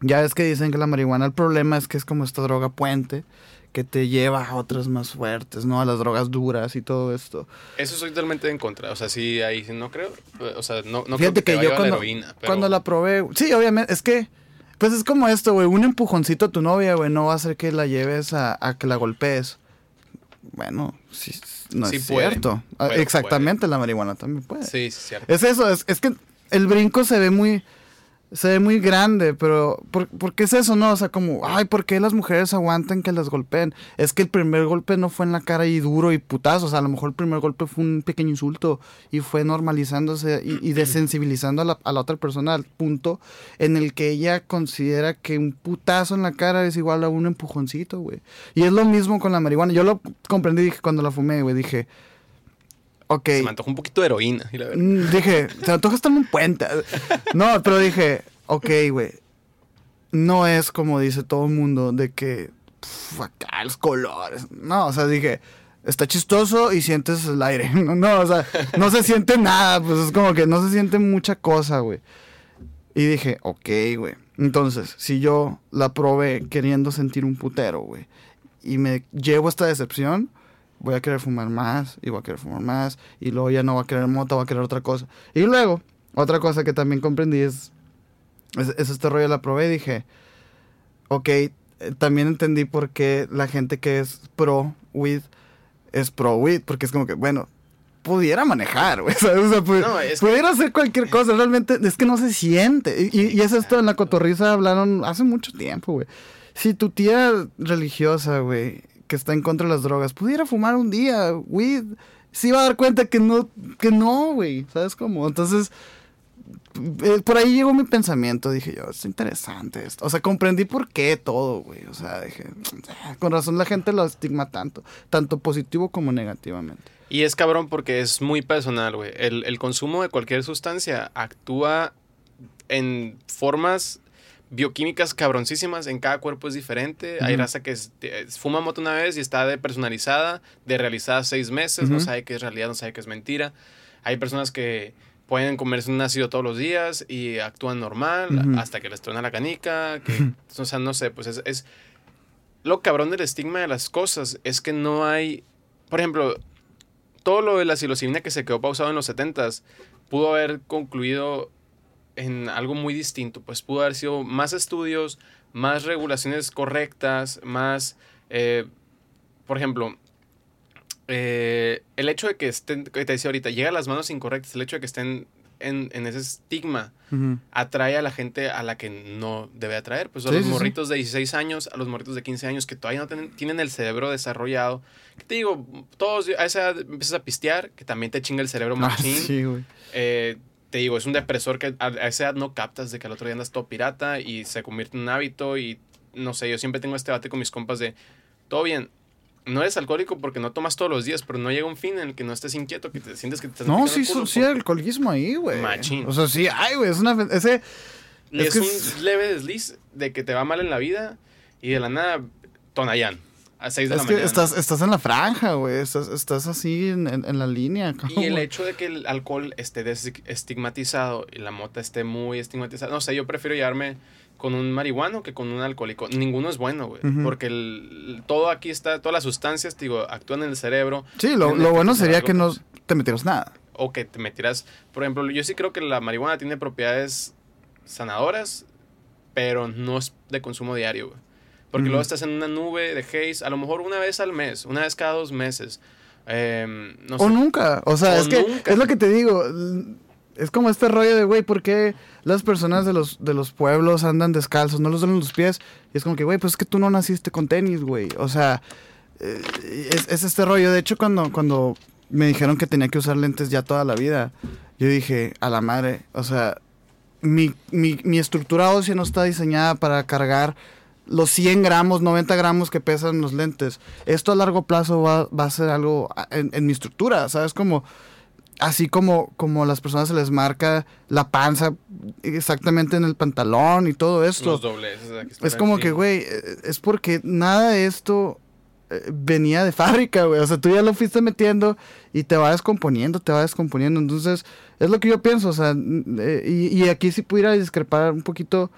Ya es que dicen que la marihuana, el problema es que es como esta droga puente que te lleva a otras más fuertes, ¿no? A las drogas duras y todo esto. Eso soy totalmente en contra. O sea, sí, ahí no creo. O sea, no, no creo que, que yo cuando, la heroína. Cuando la probé. Sí, obviamente. Es que. Pues es como esto, güey. Un empujoncito a tu novia, güey, no va a hacer que la lleves a, a que la golpees. Bueno, sí, no es cierto. Ah, exactamente, la marihuana también puede. Sí, sí, cierto. Es eso, es, es que el brinco se ve muy se ve muy grande, pero ¿por, qué es eso, no? O sea, como, ay, ¿por qué las mujeres aguantan que las golpeen? Es que el primer golpe no fue en la cara y duro y putazo, o sea, a lo mejor el primer golpe fue un pequeño insulto y fue normalizándose y, desensibilizando a la, a la, otra persona al punto en el que ella considera que un putazo en la cara es igual a un empujoncito, güey. Y es lo mismo con la marihuana. Yo lo comprendí dije, cuando la fumé, güey, dije Ok. Se me antojó un poquito de heroína. Mm, dije, se me antoja estar en un puente. No, pero dije, ok, güey. No es como dice todo el mundo de que acá los colores. No, o sea, dije, está chistoso y sientes el aire. No, o sea, no se siente nada. Pues es como que no se siente mucha cosa, güey. Y dije, ok, güey. Entonces, si yo la probé queriendo sentir un putero, güey, y me llevo esta decepción, voy a querer fumar más y voy a querer fumar más y luego ya no voy a querer mota, voy a querer otra cosa. Y luego, otra cosa que también comprendí es, es, este rollo la probé y dije, ok, eh, también entendí por qué la gente que es pro weed es pro weed, porque es como que, bueno, pudiera manejar, güey. O sea, pudiera hacer cualquier cosa. Realmente es que no se siente. Y, y es esto en la cotorriza hablaron hace mucho tiempo, güey. Si tu tía religiosa, güey, que está en contra de las drogas pudiera fumar un día weed, se iba a dar cuenta que no, que no, güey, ¿sabes cómo? Entonces, eh, por ahí llegó mi pensamiento. Dije yo, es interesante esto. O sea, comprendí por qué todo, güey. O sea, dije, "Ah, con razón la gente lo estigma tanto, tanto positivo como negativamente. Y es cabrón porque es muy personal, güey. El consumo de cualquier sustancia actúa en formas bioquímicas cabroncísimas. En cada cuerpo es diferente. Hay raza que es- es- fuma moto una vez y está de personalizada, de realizada seis meses. No sabe qué es realidad, no sabe qué es mentira. Hay personas que pueden comerse un ácido todos los días y actúan normal hasta que les truena la canica. Que, o sea, no sé, pues es, es... Lo cabrón del estigma de las cosas es que no hay... Por ejemplo, todo lo de la psilocibina que se quedó pausado en los 70s pudo haber concluido en algo muy distinto. Pues pudo haber sido más estudios, más regulaciones correctas, más... eh, por ejemplo, eh, el hecho de que estén, que te decía ahorita, llega a las manos incorrectas, el hecho de que estén en, en ese estigma atrae a la gente a la que no debe atraer. Pues a Sí, los sí, sí. morritos de 16 años, a los morritos de 15 años que todavía no tienen, tienen el cerebro desarrollado. Que te digo, todos a esa edad empiezas a pistear, que también te chinga el cerebro Ah, machín. sí, güey. Eh, te digo, es un depresor que a, esa edad no captas de que al otro día andas todo pirata y se convierte en un hábito y no sé, yo siempre tengo este debate con mis compas de, todo bien, no eres alcohólico porque no tomas todos los días, pero no llega un fin en el que no estés inquieto, que te sientes que te estás No, sí, culo sí hay alcoholismo ahí, güey. Machín. O sea, sí, ay, güey, es una... Ese... Es es, que un leve desliz de que te va mal en la vida y de la nada, Tonayán, a 6 de Es la que mañana. estás, estás en la franja, güey. Estás, estás así en, en- en la línea. Y el hecho de que el alcohol esté estigmatizado y la mota esté muy estigmatizada, no sé, yo prefiero llevarme con un marihuano que con un alcohólico. Ninguno es bueno, güey. Porque el- todo aquí está, todas las sustancias, te digo, actúan en el cerebro. Sí, lo, lo bueno sería que no te metieras nada. o que te metieras. Por ejemplo, yo sí creo que la marihuana tiene propiedades sanadoras, pero no es de consumo diario, güey. Porque Ujú. luego estás en una nube de haze, a lo mejor una vez al mes, una vez cada dos meses. Em, no o sé. nunca. O sea, O es que nunca. es lo que te digo. Es como este rollo de, güey, ¿por qué las personas de los, de los pueblos andan descalzos? No los duelen los pies. Y es como que, güey, pues es que tú no naciste con tenis, güey. O sea, eh, es, es este rollo. De hecho, cuando, cuando me dijeron que tenía que usar lentes ya toda la vida, yo dije, a la madre, o sea, mi, mi, mi estructura ósea no está diseñada para cargar los 100 gramos, 90 gramos que pesan los lentes. Esto a largo plazo va, va a ser algo en, en mi estructura, ¿sabes? Como, así como, como las personas se les marca la panza exactamente en el pantalón y todo esto. Los Es como que, güey, eh, es porque nada de esto eh, venía de fábrica, güey. O sea, tú ya lo fuiste metiendo y te va descomponiendo, te va descomponiendo. Entonces, es lo que yo pienso, o sea, eh, y, y aquí sí pudiera discrepar un poquito,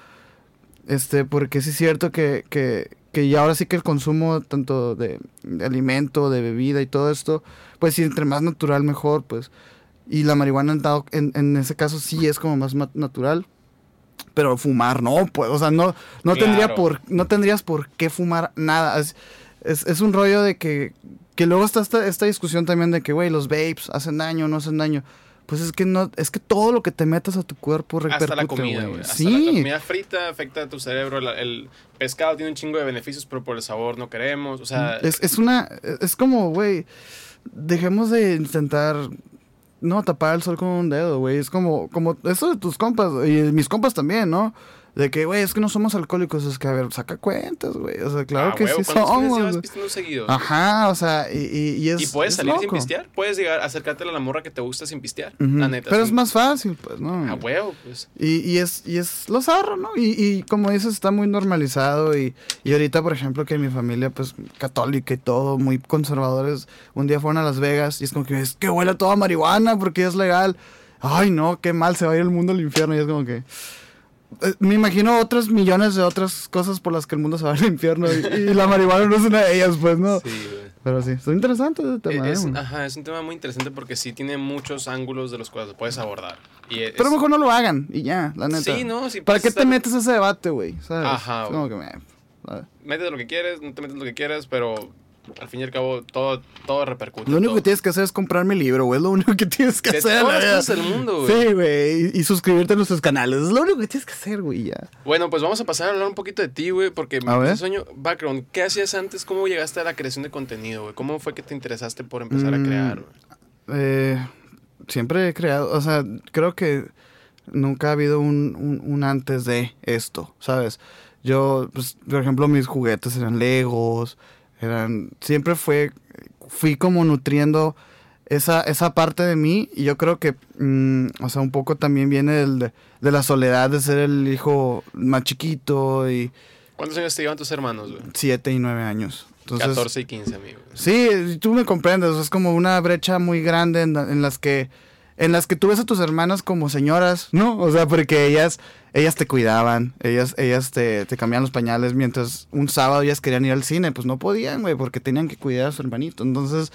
este, porque sí es cierto que, que, que ya ahora sí que el consumo tanto de, de alimento, de bebida y todo esto, pues sí, entre más natural mejor, pues. Y la marihuana en, dado- en, en ese caso sí es como más natural. Pero fumar no, pues, o sea, no, no tendría por, no tendrías por qué fumar nada. Es, es, es un rollo de que, que luego está esta, esta discusión también de que, güey, los vapes hacen daño, no hacen daño. Pues es que no, es que todo lo que te metas a tu cuerpo repercute, Hasta la comida, güey. Hasta Sí. la, comida frita afecta a tu cerebro. El, el pescado tiene un chingo de beneficios, pero por el sabor no queremos. O sea, Es, es una. Es como, güey. Dejemos de intentar. No, tapar el sol con un dedo, güey. Es como, como eso de tus compas, y mis compas también, ¿no? De que, güey, es que no somos alcohólicos. Es que, a ver, saca cuentas, güey. O sea, claro ah, que huevo, sí ¿cuántos fines somos. llevas? Ajá, o sea, y, y, y es. y puedes es salir sin pistear. Puedes llegar, acercarte a la morra que te gusta sin pistear. La neta. Pero es más fácil, pues, ¿no? A huevo, pues. Y, y es, y es lo zarro, ¿no? Y, y como dices, está muy normalizado. Y, y ahorita, por ejemplo, que mi familia, pues, católica y todo, muy conservadores, un día fueron a Las Vegas y es como que es que huele toda marihuana porque es legal. Ay, no, qué mal, se va a ir el mundo al infierno. Y es como que. Eh, Me imagino otras millones de otras cosas por las que el mundo se va al infierno. Y, y la marihuana no es una de ellas, pues, ¿no? Sí, güey. Pero sí, son interesantes ese tema. Es, ¿eh, ajá, es un tema muy interesante porque sí tiene muchos ángulos de los cuales lo puedes abordar. Y es- Pero mejor no lo hagan y ya, la neta. Sí, no, sí. ¿Para puedes qué te metes a ese debate, güey? ¿Sabes? Ajá, como que. Metes lo que quieres, no te metes lo que quieras, pero al fin y al cabo todo, todo repercute. Lo único todo. que tienes que hacer es comprar mi libro, güey. Es lo único que tienes que De hacer. todas la las verdad. cosas del mundo, güey. Sí, güey. Y, y suscribirte a nuestros canales. Es lo único que tienes que hacer, güey, ya. Bueno, pues vamos a pasar a hablar un poquito de ti, güey, porque A ver. mi sueño, background, ¿qué hacías antes? ¿Cómo llegaste a la creación de contenido, güey? ¿Cómo fue que te interesaste por empezar Mm. a crear, güey? Eh, siempre he creado, o sea, creo que Nunca ha habido un, un, un antes de esto, ¿sabes? Yo, pues, por ejemplo, mis juguetes eran Legos, eran... Siempre fue... Fui como nutriendo esa, esa parte de mí y yo creo que, mm, o sea, un poco también viene del, de, de la soledad de ser el hijo más chiquito y... ¿Cuántos años te llevan tus hermanos, güey? Siete y nueve años. Entonces, 14 y 15, amigo. Sí, tú me comprendes, es como una brecha muy grande en, en, las que en las que tú ves a tus hermanas como señoras, ¿no? O sea, porque ellas ellas te cuidaban, ellas ellas te, te cambiaban los pañales mientras un sábado ellas querían ir al cine, pues no podían, güey, porque tenían que cuidar a su hermanito. Entonces,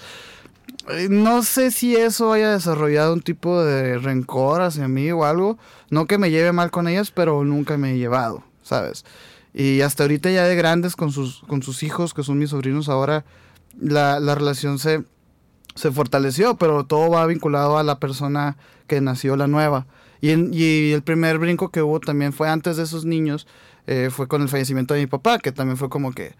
eh, no sé si eso haya desarrollado un tipo de rencor hacia mí o algo, no que me lleve mal con ellas, pero nunca me he llevado, ¿sabes? Y hasta ahorita ya de grandes con sus, con sus hijos, que son mis sobrinos ahora, la, la relación se, se fortaleció, pero todo va vinculado a la persona que nació la nueva. Y, el primer brinco que hubo también fue antes de esos niños, eh, fue con el fallecimiento de mi papá, que también fue como que,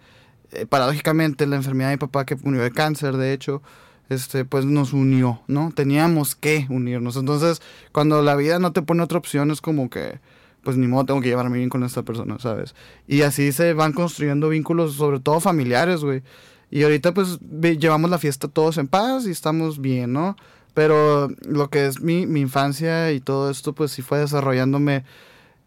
eh, paradójicamente, la enfermedad de mi papá, que murió de cáncer, de hecho, este, pues nos unió, ¿no? Teníamos que unirnos. Entonces, cuando la vida no te pone otra opción, es como que pues ni modo, tengo que llevarme bien con esta persona, ¿sabes? Y así se van construyendo vínculos, sobre todo familiares, güey. Y ahorita pues llevamos la fiesta todos en paz y estamos bien, ¿no? Pero lo que es mi, mi infancia y todo esto, pues sí fue desarrollándome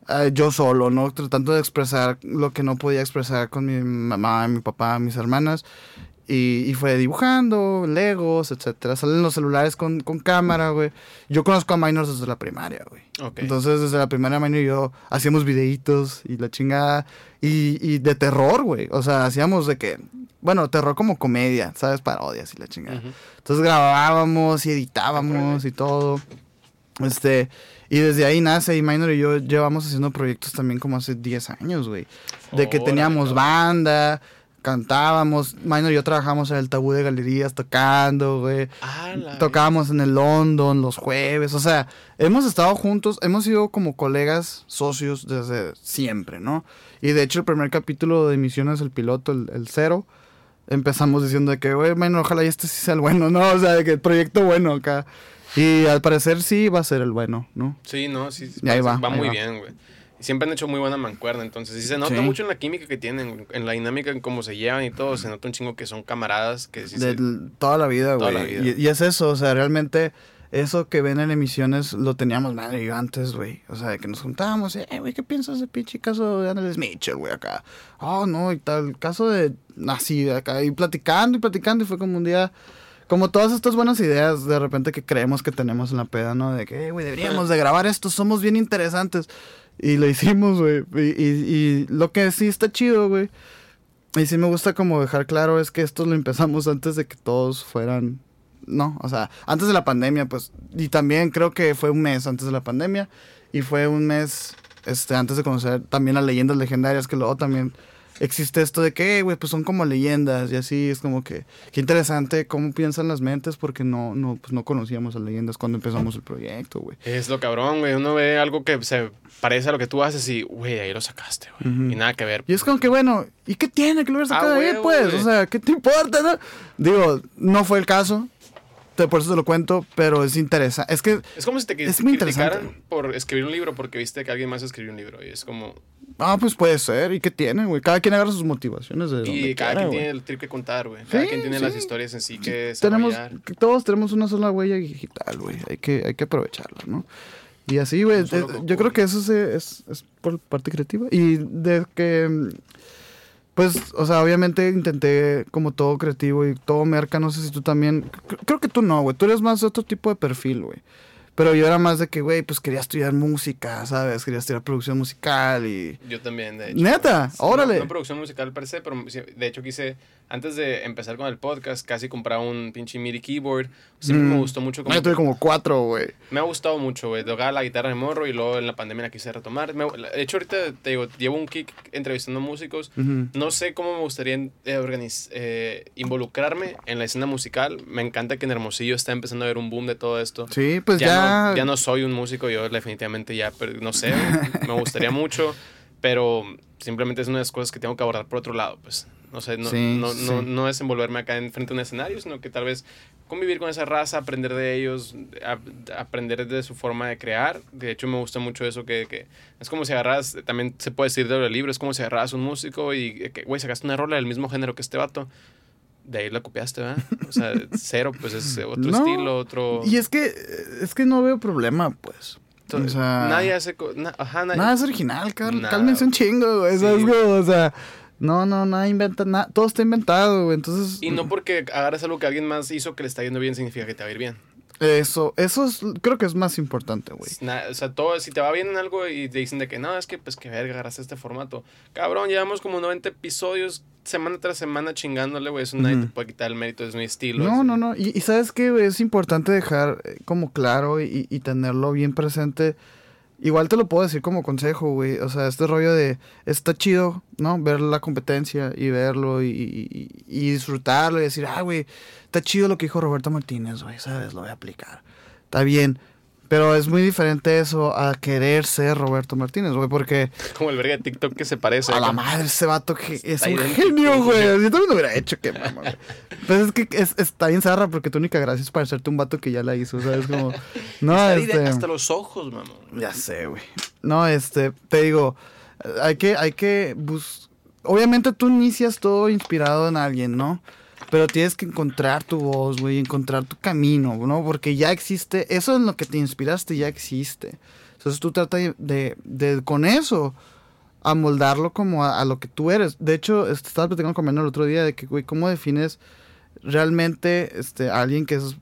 uh, yo solo, ¿no? Tratando de expresar lo que no podía expresar con mi mamá, mi papá, mis hermanas. Y, y, fue dibujando, Legos, etcétera. Salen los celulares con, con cámara, güey. Yo conozco a Minor desde la primaria, güey. Okay. Entonces, desde la primaria, Minor y yo hacíamos videitos y la chingada. Y, y de terror, güey. O sea, hacíamos de que. Bueno, terror como comedia, ¿sabes? Parodias y la chingada. Uh -huh. Entonces grabábamos y editábamos y todo. Este. Y desde ahí nace, y Minor y yo llevamos haciendo proyectos también como hace 10 años, güey. De que teníamos banda cantábamos, Minor y yo trabajamos en el tabú de galerías tocando, güey. Ah, Tocábamos en el London los jueves, o sea, hemos estado juntos, hemos sido como colegas, socios desde siempre, ¿no? Y de hecho el primer capítulo de Misiones, el piloto, el, el cero, empezamos diciendo de que, güey, Minor, ojalá y este sí sea el bueno, ¿no? O sea, de que el proyecto bueno acá. Y al parecer sí va a ser el bueno, ¿no? Sí, no, sí. Y ahí va. Va ahí muy va. bien, güey siempre han hecho muy buena mancuerna, entonces sí se nota Sí. mucho en la química que tienen, en la dinámica, en cómo se llevan y todo, se nota un chingo que son camaradas, que sí de se- toda la vida, Toda güey. la vida. Y, y es eso, o sea, realmente eso que ven en emisiones lo teníamos madre yo antes, güey. O sea, de que nos juntábamos, eh, güey, ¿qué piensas de pinche caso de Annalise Mitchell, güey, acá? Oh, no, y tal, caso de así, acá, y platicando y platicando, y fue como un día, como todas estas buenas ideas de repente que creemos que tenemos en la peda, ¿no? De que, "Eh, güey, deberíamos de grabar esto, somos bien interesantes. Y lo hicimos, güey. Y, y, y lo que sí está chido, güey. Y sí me gusta como dejar claro es que esto lo empezamos antes de que todos fueran... No, o sea, antes de la pandemia, pues. Y también creo que fue un mes antes de la pandemia. Y fue un mes este, antes de conocer también las leyendas legendarias, que luego también existe esto de que, "Eh, güey, pues son como leyendas y así es como que, qué interesante cómo piensan las mentes porque no, no, pues no conocíamos a leyendas cuando empezamos el proyecto, güey. Es lo cabrón, güey. Uno ve algo que se parece a lo que tú haces y, güey, ahí lo sacaste, güey. Ujú. Y nada que ver. Y es como que, bueno, ¿y qué tiene que lo hubieras Ah, sacado ahí, huevo, pues? O sea, ¿qué te importa, no? Digo, no fue el caso, te- por eso te lo cuento, pero es interesante. Es que, Es como si te Es muy criticaran por escribir un libro porque viste que alguien más escribió un libro. Y es como. ah, pues puede ser, ¿y qué tiene, güey? Cada quien agarra sus motivaciones de Y cada quiera, quien tiene el trip que contar, güey. Cada Sí, quien tiene sí. las historias en sí que Tenemos, todos tenemos una sola huella digital, güey. Hay que, hay que aprovecharla, ¿no? Y así, güey, eh, yo creo que eso se- es, es por parte creativa. Y de que, pues, o sea, obviamente intenté como todo creativo y todo merca, no sé si tú también, cr- creo que tú no, güey, tú eres más de otro tipo de perfil, güey. Pero yo era más de que, güey, pues quería estudiar música, ¿sabes? Quería estudiar producción musical y... Yo también, de hecho. Neta, órale. No, no producción musical per se, pero de hecho quise, antes de empezar con el podcast, casi compraba un pinche MIDI keyboard. Siempre me Mm. gustó mucho. Como, Yo tuve como cuatro, güey. Me ha gustado mucho, güey. Tocaba la guitarra de morro y luego en la pandemia la quise retomar. Me- de hecho, ahorita te digo, llevo un kick entrevistando músicos. No sé cómo me gustaría eh, organiz- eh, involucrarme en la escena musical. Me encanta que en Hermosillo está empezando a haber un boom de todo esto. Sí, pues ya, ya... No, ya no soy un músico, yo definitivamente ya, pero no sé, me gustaría mucho, pero simplemente es una de las cosas que tengo que abordar por otro lado, pues. O sea, no, Sí, no, sí. no, no es envolverme acá en frente a un escenario, sino que tal vez convivir con esa raza, aprender de ellos, a- aprender de su forma de crear. De hecho, me gusta mucho eso que, que es como si agarras, también se puede decir de lo libro, es como si agarras un músico y, güey, sacaste una rola del mismo género que este vato. De ahí la copiaste, ¿verdad? O sea, cero, pues es otro No. estilo, otro... Y es que, es que no veo problema, pues. O sea, nadie hace... na- ajá, nadie... Nada es original, Carl. Nada, Cálmense un chingo, güey. Sí, ¿sabes güey. cómo? O sea, no, no, nada inventa, nada. Todo está inventado, güey. Entonces. Y no porque agarres algo que alguien más hizo que le está yendo bien significa que te va a ir bien. Eso, eso es, creo que es más importante, güey. O sea, todo, si te va bien en algo y te dicen de que no, es que pues que verga, agarraste este formato. Cabrón, llevamos como 90 episodios semana tras semana chingándole, güey. Eso nadie Ujú. te puede quitar el mérito, es mi estilo. No, no, no. Y, y sabes que es importante dejar eh, como claro y, y tenerlo bien presente. Igual te lo puedo decir como consejo, güey. O sea, este rollo de está chido, ¿no? Ver la competencia y verlo y, disfrutarlo y decir, ah, güey, está chido lo que dijo Roberto Martínez, güey, ¿sabes? Lo voy a aplicar. Está bien. Pero es muy diferente eso a querer ser Roberto Martínez, güey, porque Como el verga de TikTok que se parece. a la madre ese vato que es un genio, güey. Yo también lo hubiera hecho, que mamá, güey. Pues es que es- está bien zarra porque tu única gracia es parecerte un vato que ya la hizo, ¿sabes? Como, no, Está este... Hasta los ojos, mamá. Ya sé, güey. No, este, te digo, hay que, hay que bus... Obviamente tú inicias todo inspirado en alguien, ¿no? Pero tienes que encontrar tu voz, güey, encontrar tu camino, ¿no? Porque ya existe, eso en lo que te inspiraste ya existe. Entonces tú trata de, de, con eso, amoldarlo como a, a lo que tú eres. De hecho, este, estaba platicando con Manuel el otro día de que, güey, ¿cómo defines realmente este, a alguien que es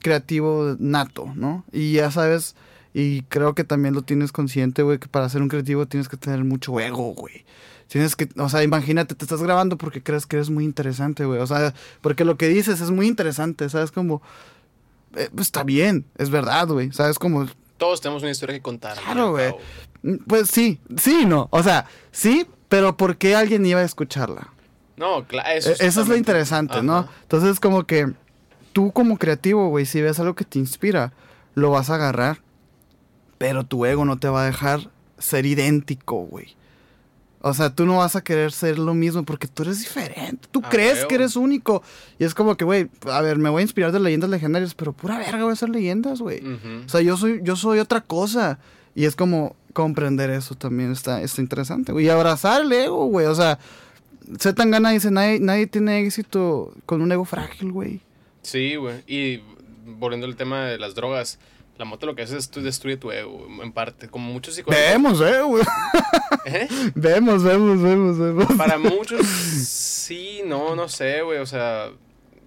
creativo nato, ¿no? Y ya sabes, y creo que también lo tienes consciente, güey, que para ser un creativo tienes que tener mucho ego, güey. Tienes que, o sea, imagínate, te estás grabando porque crees que eres muy interesante, güey. O sea, porque lo que dices es muy interesante, ¿sabes? Como, eh, pues está bien, es verdad, güey. ¿Sabes? Como, Todos tenemos una historia que contar. Claro, güey. mm, pues sí, sí, no. O sea, sí, pero ¿por qué alguien iba a escucharla? No, claro. E- Eso Eso, es lo interesante, ¿no? Entonces, como que tú como creativo, güey, si ves algo que te inspira, lo vas a agarrar, pero tu ego no te va a dejar ser idéntico, güey. O sea, tú no vas a querer ser lo mismo porque tú eres diferente. Tú Ah, crees que eres único. Y es como que, güey, a ver, me voy a inspirar de leyendas legendarias, pero pura verga voy a hacer leyendas, güey. O sea, yo soy, yo soy otra cosa. Y es como comprender eso también está, está interesante, güey. Y abrazar el ego, güey. O sea, Z Tangana dice, nadie, nadie tiene éxito con un ego frágil, güey. Sí, güey. Y volviendo al tema de las drogas, la moto lo que hace es tú destruye tu ego, en parte. Como muchos psicólogos. Vemos, eh, güey. ¿Eh? Vemos, vemos, vemos, vemos. Para muchos, sí, no, no sé, güey. O sea,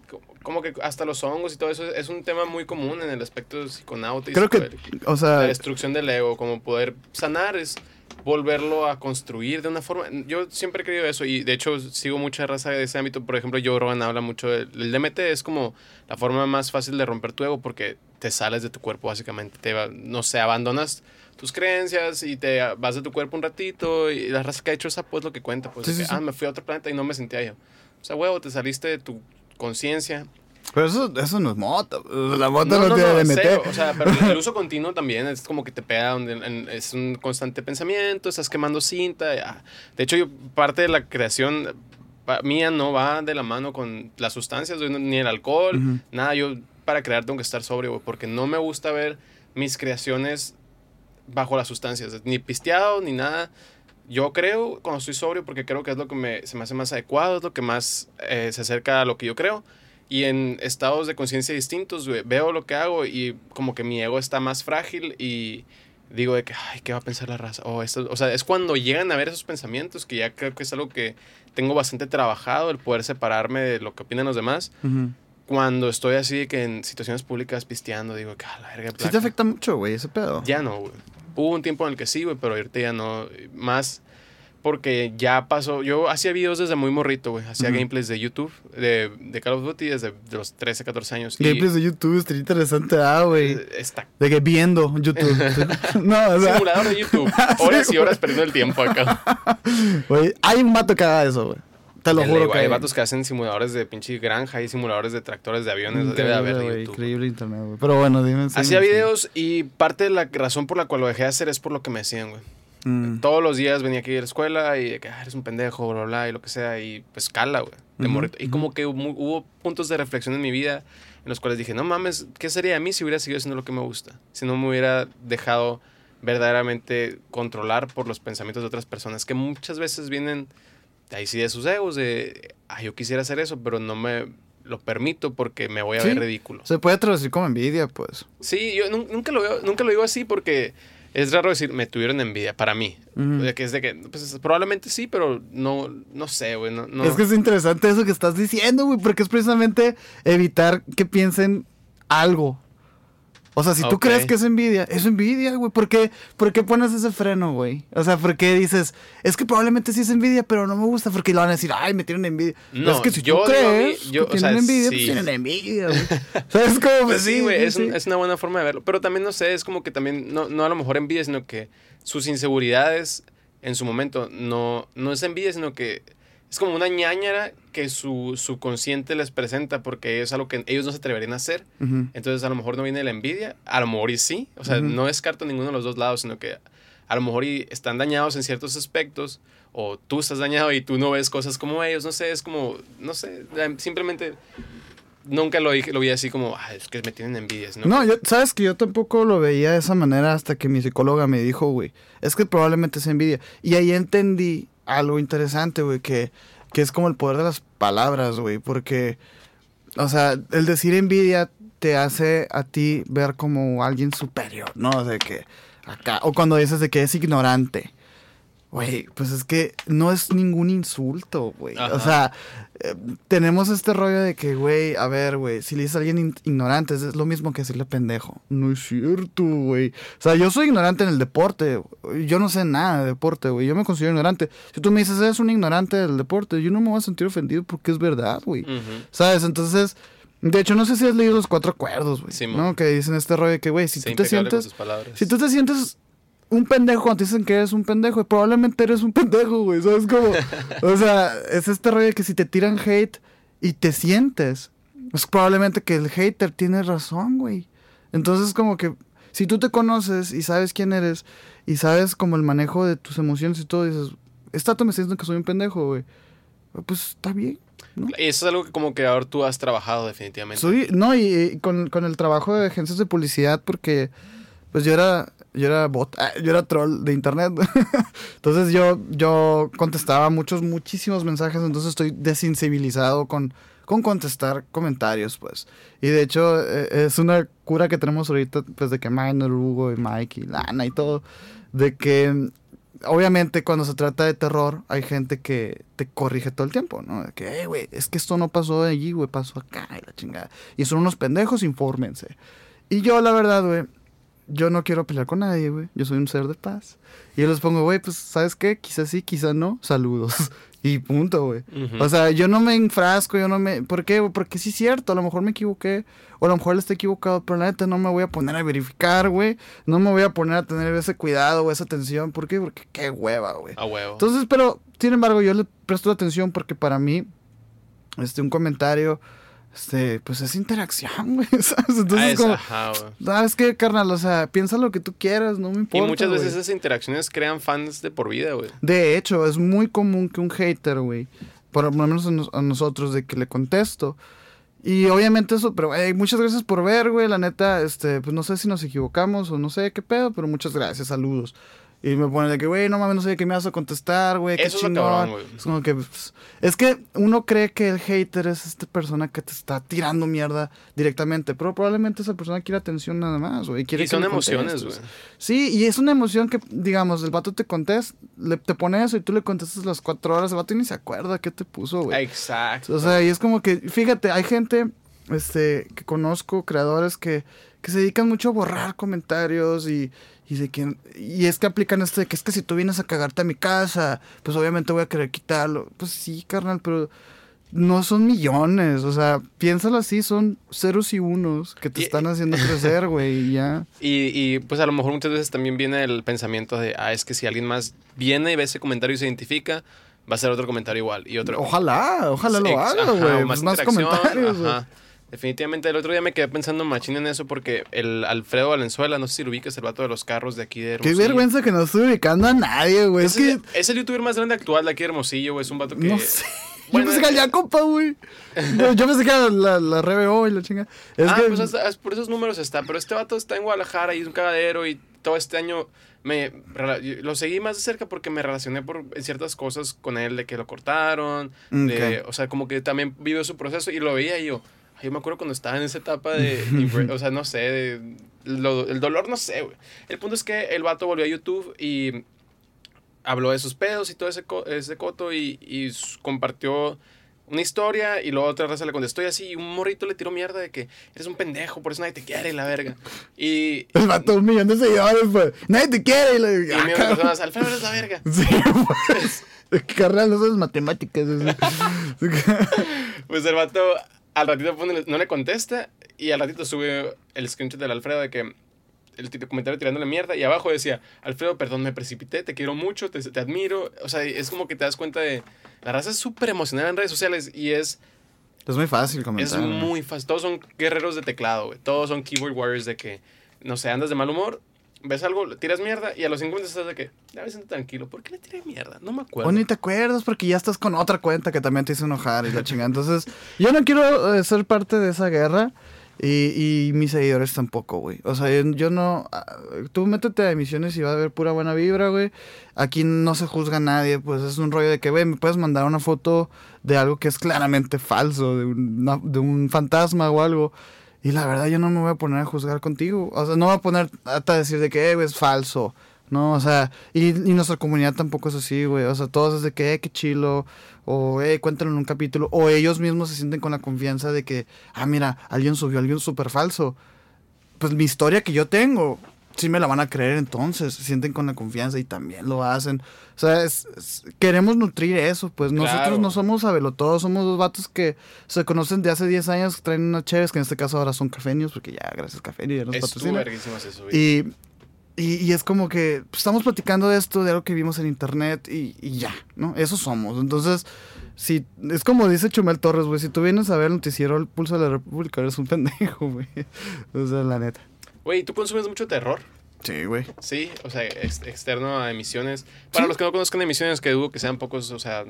co- como que hasta los hongos y todo eso es un tema muy común en el aspecto psiconauta y Creo que, o La sea, destrucción del ego, como poder sanar es volverlo a construir de una forma. Yo siempre he creído eso y de hecho sigo mucha raza de ese ámbito. Por ejemplo, Joe Rogan habla mucho del el DMT, es como la forma más fácil de romper tu ego porque te sales de tu cuerpo básicamente. Te no sé, abandonas tus creencias y te vas de tu cuerpo un ratito y la raza que ha hecho esa pues lo que cuenta, pues Sí, de sí, que, sí. ah, me fui a otro planeta y no me sentía yo. O sea, huevo, te saliste de tu conciencia pero eso, eso no es mota. La mota no, tiene DMT. cero, O sea, pero el uso continuo también es como que te pega, donde, en- es un constante pensamiento, estás quemando cinta. ya. De hecho, yo parte de la creación mía no va de la mano con las sustancias, ni el alcohol, Ujú. nada. Yo para crear tengo que estar sobrio, porque no me gusta ver mis creaciones bajo las sustancias, ni pisteado, ni nada. Yo creo cuando estoy sobrio porque creo que es lo que me, se me hace más adecuado, es lo que más eh, se acerca a lo que yo creo. Y en estados de conciencia distintos, veo lo que hago y como que mi ego está más frágil y digo de que, ay, ¿qué va a pensar la raza? O, esto, o sea, es cuando llegan a ver esos pensamientos que ya creo que es algo que tengo bastante trabajado, el poder separarme de lo que opinan los demás. Cuando estoy así que en situaciones públicas pisteando, digo que, la verga, Sí te placa". afecta mucho, güey, ese pedo. Ya no, güey. Hubo un tiempo en el que sí, güey, pero ahorita ya no. Más porque ya pasó. Yo hacía videos desde muy morrito, güey. Hacía gameplays de YouTube, de, de Call of Duty desde de los 13, 14 años. Y, Gameplays de YouTube, estaría interesante, ah, güey. eh, Está. De que viendo YouTube. no, o sea, Simulador de YouTube. Horas y horas perdiendo el tiempo acá. güey, hay un mato que haga eso, güey. Te lo juro que hay vatos que hacen simuladores de pinche granja y simuladores de tractores de aviones. Debe de haber Increíble, de YouTube. increíble internet, güey. Pero bueno, dime. sí, Hacía sí. videos y parte de la razón por la cual lo dejé de hacer es por lo que me decían, güey. Mm. Todos los días venía aquí a la escuela y de que "Ah, eres un pendejo, bla, bla, y lo que sea, y pues cala, güey. de Ujú, morrito. Y como que hubo, hubo puntos de reflexión en mi vida en los cuales dije, no mames, ¿qué sería de mí si hubiera seguido haciendo lo que me gusta? Si no me hubiera dejado verdaderamente controlar por los pensamientos de otras personas, que muchas veces vienen ahí sí de sus egos, de, ah, yo quisiera hacer eso, pero no me lo permito porque me voy a Sí. ver ridículo. Se puede traducir como envidia, pues. Sí, yo nun- nunca lo, veo, nunca lo digo así porque es raro decir, me tuvieron envidia, para mí. De que es de que, pues probablemente sí, pero no, no sé, güey. No, no. Es que es interesante eso que estás diciendo, güey, porque es precisamente evitar que piensen algo. O sea, si tú crees que es envidia, es envidia, güey. ¿Por qué, ¿Por qué pones ese freno, güey? O sea, ¿por qué dices, es que probablemente sí es envidia, pero no me gusta? Porque lo van a decir, ay, me tienen envidia. No, es que si yo tú crees yo- que o sea, tienen envidia, pues tienen envidia, güey. ¿Sabes cómo? Pues sí, güey, es, sí. un- es una buena forma de verlo. Pero también, no sé, es como que también, no, no a lo mejor envidia, sino que sus inseguridades en su momento no, no es envidia, sino que es como una ñañara que su subconsciente les presenta porque es algo que ellos no se atreverían a hacer. Entonces a lo mejor no viene la envidia, a lo mejor y sí, o sea, Ujú. no descarto ninguno de los dos lados, sino que a lo mejor y están dañados en ciertos aspectos, o tú estás dañado y tú no ves cosas como ellos, no sé, es como, no sé, simplemente nunca lo, lo vi así como, "Ah, es que me tienen envidia, ¿no? No, yo, sabes que yo tampoco lo veía de esa manera hasta que mi psicóloga me dijo, güey, es que probablemente es envidia. Y ahí entendí algo interesante, güey, que, que es como el poder de las palabras, güey, porque, o sea, el decir envidia te hace a ti ver como alguien superior, ¿no? De que acá, o cuando dices de que es ignorante. Güey, pues es que no es ningún insulto, güey. O sea, eh, tenemos este rollo de que, güey, a ver, güey, si le dices a alguien in- ignorante, es lo mismo que decirle pendejo. No es cierto, güey. O sea, yo soy ignorante en el deporte. Yo no sé nada de deporte, güey. Yo me considero ignorante. Si tú me dices, eres un ignorante del deporte, yo no me voy a sentir ofendido porque es verdad, güey. ¿Sabes? Entonces, de hecho, no sé si has leído los cuatro acuerdos, güey. Sí. ¿no? Que dicen este rollo de que, güey, si tú te sientes... Si tú te sientes un pendejo cuando te dicen que eres un pendejo, probablemente eres un pendejo, güey. ¿Sabes cómo? o sea, es este rollo que si te tiran hate y te sientes, es probablemente que el hater tiene razón, güey. Entonces, como que si tú te conoces y sabes quién eres y sabes como el manejo de tus emociones y todo, dices, esta me está diciendo que soy un pendejo, güey. Pues está bien. ¿no? Y eso es algo que como que ahora tú has trabajado definitivamente. Soy, no, y, y con, con el trabajo de agencias de publicidad, porque pues yo era, yo era bot, ah, yo era troll de internet. entonces yo, yo contestaba muchos, muchísimos mensajes, entonces estoy desensibilizado con, con contestar comentarios, pues. Y de hecho, eh, es una cura que tenemos ahorita, pues, de que Minor, Hugo y Mike y Lana y todo, de que obviamente cuando se trata de terror hay gente que te corrige todo el tiempo, ¿no? De que, "Eh, güey, es que esto no pasó allí, güey, pasó acá y la chingada. Y son unos pendejos, infórmense. Y yo, la verdad, güey, yo no quiero pelear con nadie, güey. Yo soy un ser de paz. Y yo les pongo, güey, pues, ¿sabes qué? Quizás sí, quizás no. Saludos. y punto, güey. O sea, yo no me enfrasco, yo no me... ¿Por qué? Porque sí es cierto, a lo mejor me equivoqué, o a lo mejor él está equivocado, pero la neta no me voy a poner a verificar, güey. No me voy a poner a tener ese cuidado o esa atención. ¿Por qué? Porque qué hueva, güey. A huevo. Entonces, pero, sin embargo, yo le presto atención porque para mí, este, un comentario, este, pues es interacción, güey, ¿sabes? Entonces, Ah, es como, ajá, güey. ¿sabes qué, carnal? O sea, piensa lo que tú quieras, no me Y importa, muchas veces güey. esas interacciones crean fans de por vida, güey. De hecho, es muy común que un hater, güey, por lo menos a, nos- a nosotros, de que le contesto. Y obviamente eso, pero güey, muchas gracias por ver, güey. La neta, este, pues no sé si nos equivocamos o no sé qué pedo, pero muchas gracias, saludos. Y me pone de que, güey, no mames, no sé qué me vas a contestar, güey, qué es lo chingón. cabrón. Es como que, pues, es que uno cree que el hater es esta persona que te está tirando mierda directamente, pero probablemente esa persona quiere atención nada más, güey. Y son emociones, contestes. güey. Sí, y es una emoción que, digamos, el vato te contesta, le, te pone eso y tú le contestas las cuatro horas, el vato ni se acuerda qué te puso, güey. Exacto. O sea, y es como que, fíjate, hay gente este, que conozco, creadores que, que se dedican mucho a borrar comentarios y, y de que, y es que aplican este de que es que si tú vienes a cagarte a mi casa, pues obviamente voy a querer quitarlo. Pues sí, carnal, pero no son millones, o sea, piénsalo así, son ceros y unos que te Y- están haciendo crecer, güey, y ya. Y, y, pues a lo mejor muchas veces también viene el pensamiento de, ah, es que si alguien más viene y ve ese comentario y se identifica, va a ser otro comentario igual. Y otro. Ojalá, ojalá lo haga, güey. Más, más comentarios, güey. ajá. Definitivamente el otro día me quedé pensando machín en eso porque el Alfredo Valenzuela, no sé si lo ubicas, el vato de los carros de aquí de Qué Hermosillo. vergüenza que no estoy ubicando a nadie, güey. Es Es, que. el, es el youtuber más grande actual de aquí de Hermosillo, güey. Es un vato que... No sé. Bueno, yo pensé que era Jacopa, güey. Yo, yo pensé que era la, la RBO y la chinga. Es ah, que. pues hasta- por esos números está. Pero este vato está en Guadalajara y es un cagadero y todo este año me lo seguí más de cerca porque me relacioné por ciertas cosas con él de que lo cortaron, de, o sea, como que también vivió su proceso y lo veía y yo, yo me acuerdo cuando estaba en esa etapa de, o sea, no sé, de- lo- el dolor, no sé, güey. El punto es que el vato volvió a YouTube y habló de sus pedos y todo ese, co- ese coto y, y compartió una historia y luego otra raza le contestó y así y un morrito le tiró mierda de que eres un pendejo, por eso nadie te quiere la verga. Y, El vato un millón de seguidores, pues. Nadie te quiere. Y le y de cabrón. personas, Alfredo eres la verga. Sí, pues. Carnal, no sabes matemáticas. Pues el vato al ratito pone- no le contesta y al ratito sube el screenshot del Alfredo de que el comentario tirándole mierda y abajo decía, Alfredo, perdón, me precipité, te quiero mucho, te, te admiro. O sea, es como que te das cuenta de... La raza es súper emocional en redes sociales y es, Es muy fácil es comentar. ¿no? muy fácil. Todos son guerreros de teclado, güey. Todos son keyboard warriors de que, no sé, andas de mal humor, ves algo, le tiras mierda y a los 50 estás de que, ya me siento tranquilo. ¿Por qué le tiré mierda? No me acuerdo. O ni te acuerdas porque ya estás con otra cuenta que también te hizo enojar y la chingada. Entonces, yo no quiero eh, ser parte de esa guerra y, y mis seguidores tampoco, güey. O sea, yo, yo no... ah, Tú métete a emisiones y va a haber pura buena vibra, güey. Aquí no se juzga nadie, pues es un rollo de que, güey, me puedes mandar una foto de algo que es claramente falso, de, una- de un fantasma o algo. Y la verdad yo no me voy a poner a juzgar contigo. O sea, no voy a poner hasta decir de que, eh, es falso. No, o sea, y, nuestra comunidad tampoco es así, güey. O sea, todos es de que, eh, qué chilo. O, eh, cuéntalo en un capítulo. O ellos mismos se sienten con la confianza de que, ah, mira, alguien subió algo súper falso. Pues mi historia que yo tengo, sí me la van a creer entonces. Se sienten con la confianza y también lo hacen. O sea, es- es- queremos nutrir eso. Pues nosotros no somos sabelotodos, somos dos vatos que se conocen de hace 10 años, traen unas chéves, que en este caso ahora son cafenios, porque ya, gracias Cafenio, ya nos es tú, patrocina. verguísimas eso, güey. Y, y, y es como que pues, estamos platicando de esto, de algo que vimos en internet y, y ya, ¿no? Eso somos. Entonces, si es como dice Chumel Torres, güey, si tú vienes a ver el noticiero El Pulso de la República, eres un pendejo, güey. O sea, la neta. Güey, ¿tú consumes mucho terror? Sí, güey. Sí, o sea, ex- externo a emisiones. Para Sí. los que no conozcan emisiones, que dudo que sean pocos, o sea,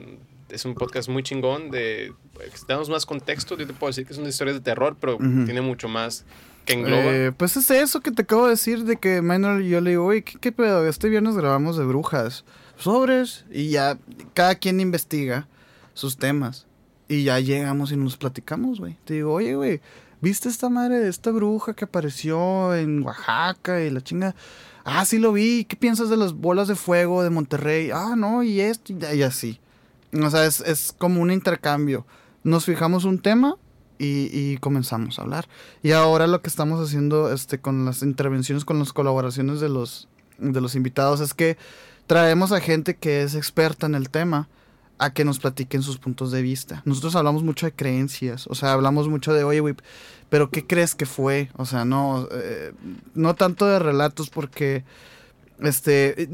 es un podcast muy chingón de... pues, Damos más contexto, yo te puedo decir que son historias de terror, pero tiene mucho más que engloba. Eh, pues es eso que te acabo de decir de que Minor y yo le digo, oye, ¿qué, qué pedo? Este viernes grabamos de brujas, sobres, y ya cada quien investiga sus temas. Y ya llegamos y nos platicamos, güey. Te digo, oye, güey, ¿viste esta madre esta bruja que apareció en Oaxaca y la chinga? Ah, sí lo vi. ¿Qué piensas de las bolas de fuego de Monterrey? Ah, no, y esto, y, y así. O sea, es, es como un intercambio. Nos fijamos un tema y, y comenzamos a hablar. Y ahora lo que estamos haciendo este, con las intervenciones, con las colaboraciones de los, de los invitados, es que traemos a gente que es experta en el tema a que nos platiquen sus puntos de vista. Nosotros hablamos mucho de creencias, o sea, hablamos mucho de, oye, güey, pero ¿qué crees que fue? O sea, no, eh, no tanto de relatos porque, este,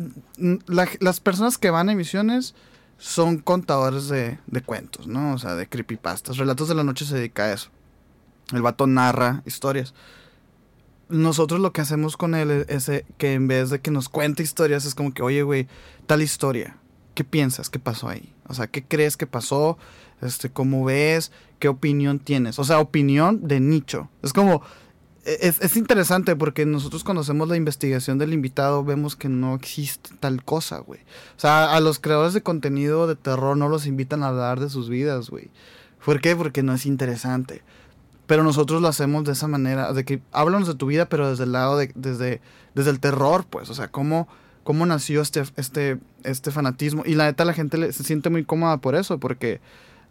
la- las personas que van a emisiones son contadores de, de cuentos, ¿no? O sea, de creepypastas. Relatos de la noche se dedica a eso. El vato narra historias. Nosotros lo que hacemos con él es eh, que en vez de que nos cuente historias, es como que, oye, güey, tal historia. ¿Qué piensas? ¿Qué pasó ahí? O sea, ¿qué crees que pasó? Este, ¿Cómo ves? ¿Qué opinión tienes? O sea, opinión de nicho. Es como, e, es, es interesante porque nosotros conocemos la investigación del invitado, vemos que no existe tal cosa, güey. O sea, a los creadores de contenido de terror no los invitan a hablar de sus vidas, güey. ¿Por qué? Porque no es interesante. Pero nosotros lo hacemos de esa manera, de que háblanos de tu vida, pero desde el lado de, desde, desde el terror, pues. O sea, cómo, cómo nació este, este, este fanatismo. Y la neta, la gente le- se siente muy cómoda por eso, porque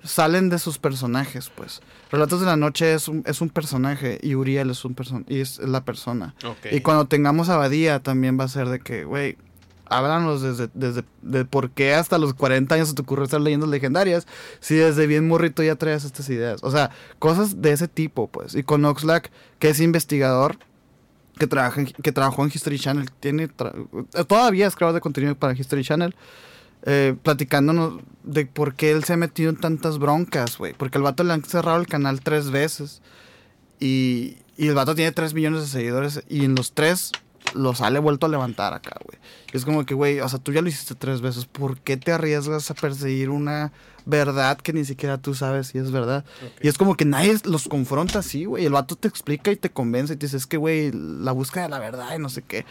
salen de sus personajes, pues. Relatos de la Noche es un, es un personaje y Uriel es un person y es la persona. Ok. Y cuando tengamos Abadía también va a ser de que, güey, háblanos desde, desde de por qué hasta los 40 años se te ocurrió estar leyendas legendarias si desde bien morrito ya traías estas ideas. O sea, cosas de ese tipo, pues. Y con Oxlack, que es investigador, que, trabaja que trabajó en History Channel, tiene todavía es creador de contenido para History Channel, eh, platicándonos de por qué él se ha metido en tantas broncas, güey. Porque el vato le han cerrado el canal tres veces. Y, y el vato tiene 3 millones de seguidores y en los 3 los sale vuelto a levantar acá, güey. Es como que, güey, o sea, tú ya lo hiciste tres veces. ¿Por qué te arriesgas a perseguir una verdad que ni siquiera tú sabes si es verdad? Y es como que nadie los confronta así, güey. El vato te explica y te convence y te dice, es que, güey, la búsqueda de la verdad y no sé qué.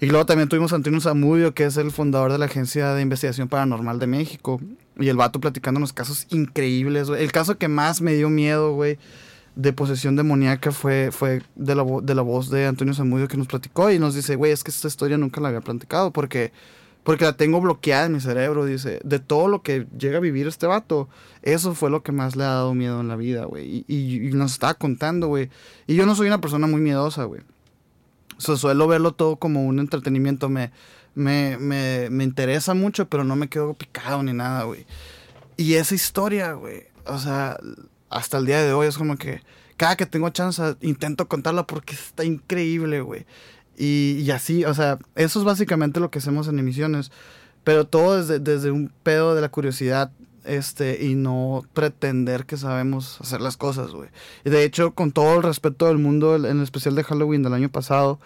Y luego también tuvimos a Antonio Zamudio, que es el fundador de la Agencia de Investigación Paranormal de México. Y el vato platicando unos casos increíbles, güey. El caso que más me dio miedo, güey de posesión demoníaca fue, fue de, la, de la voz de Antonio Zamudio que nos platicó y nos dice, güey, es que esta historia nunca la había platicado porque, porque la tengo bloqueada en mi cerebro, dice, de todo lo que llega a vivir este vato, eso fue lo que más le ha dado miedo en la vida, güey, y, nos estaba contando, güey, y yo no soy una persona muy miedosa, güey, suelo verlo todo como un entretenimiento, me, me, me, me interesa mucho, pero no me quedo picado ni nada, güey, y esa historia, güey, o sea hasta el día de hoy es como que cada que tengo chance intento contarla porque está increíble, güey. Y, así, o sea, eso es básicamente lo que hacemos en emisiones. Pero todo desde, desde un pedo de la curiosidad este, y no pretender que sabemos hacer las cosas, güey. Y de hecho, con todo el respeto del mundo, en el especial de Halloween del año pasado,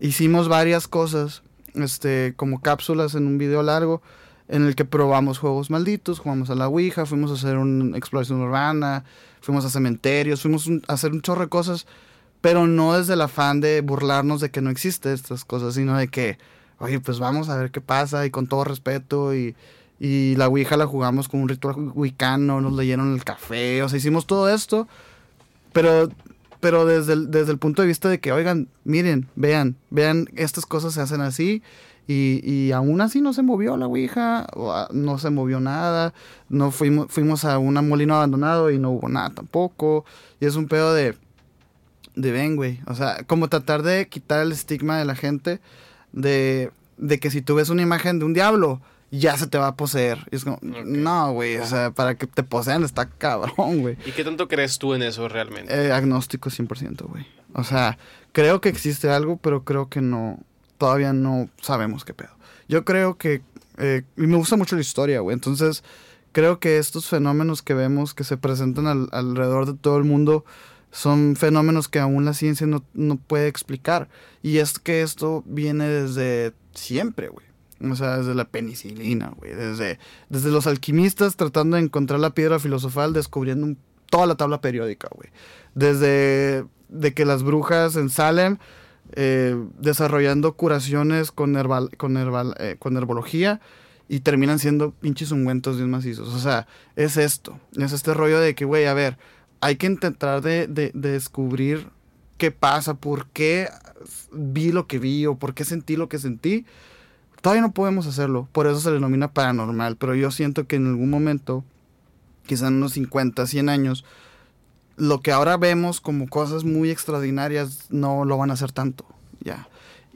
hicimos varias cosas, este, como cápsulas en un video largo, en el que probamos juegos malditos, jugamos a la Ouija, fuimos a hacer una exploración urbana, fuimos a cementerios, fuimos a hacer un chorro de cosas, pero no desde el afán de burlarnos de que no existen estas cosas, sino de que, oye, pues vamos a ver qué pasa y con todo respeto y, y la Ouija la jugamos con un ritual wicano, nos leyeron el café, o sea, hicimos todo esto, pero, pero desde, el, desde el punto de vista de que, oigan, miren, vean, vean, estas cosas se hacen así y, y, aún así no se movió la Ouija, no se movió nada, no fuimos, fuimos a un molino abandonado y no hubo nada tampoco. Y es un pedo de, de ven, güey. O sea, como tratar de quitar el estigma de la gente de, de que si tú ves una imagen de un diablo, ya se te va a poseer. Y es como, no, güey, o sea, para que te posean está cabrón, güey. ¿Y qué tanto crees tú en eso realmente? Eh, agnóstico 100%, güey. O sea, creo que existe algo, pero creo que no, todavía no sabemos qué pedo. Yo creo que, eh, y me gusta mucho la historia, güey, entonces creo que estos fenómenos que vemos que se presentan alrededor de todo el mundo son fenómenos que aún la ciencia no, no puede explicar. Y es que esto viene desde siempre, güey. O sea, desde la penicilina, güey. Desde, desde los alquimistas tratando de encontrar la piedra filosofal, descubriendo toda la tabla periódica, güey. Desde de que las brujas en Salem eh, desarrollando curaciones con, herbal, con, eh, con herbología y terminan siendo pinches ungüentos bien macizos. O sea, es esto. Es este rollo de que, güey, a ver, hay que intentar de, de, descubrir qué pasa, por qué vi lo que vi o por qué sentí lo que sentí. Todavía no podemos hacerlo, por eso se denomina paranormal, pero yo siento que en algún momento, quizá en unos 50, 100 años, lo que ahora vemos como cosas muy extraordinarias no lo van a hacer tanto, ya.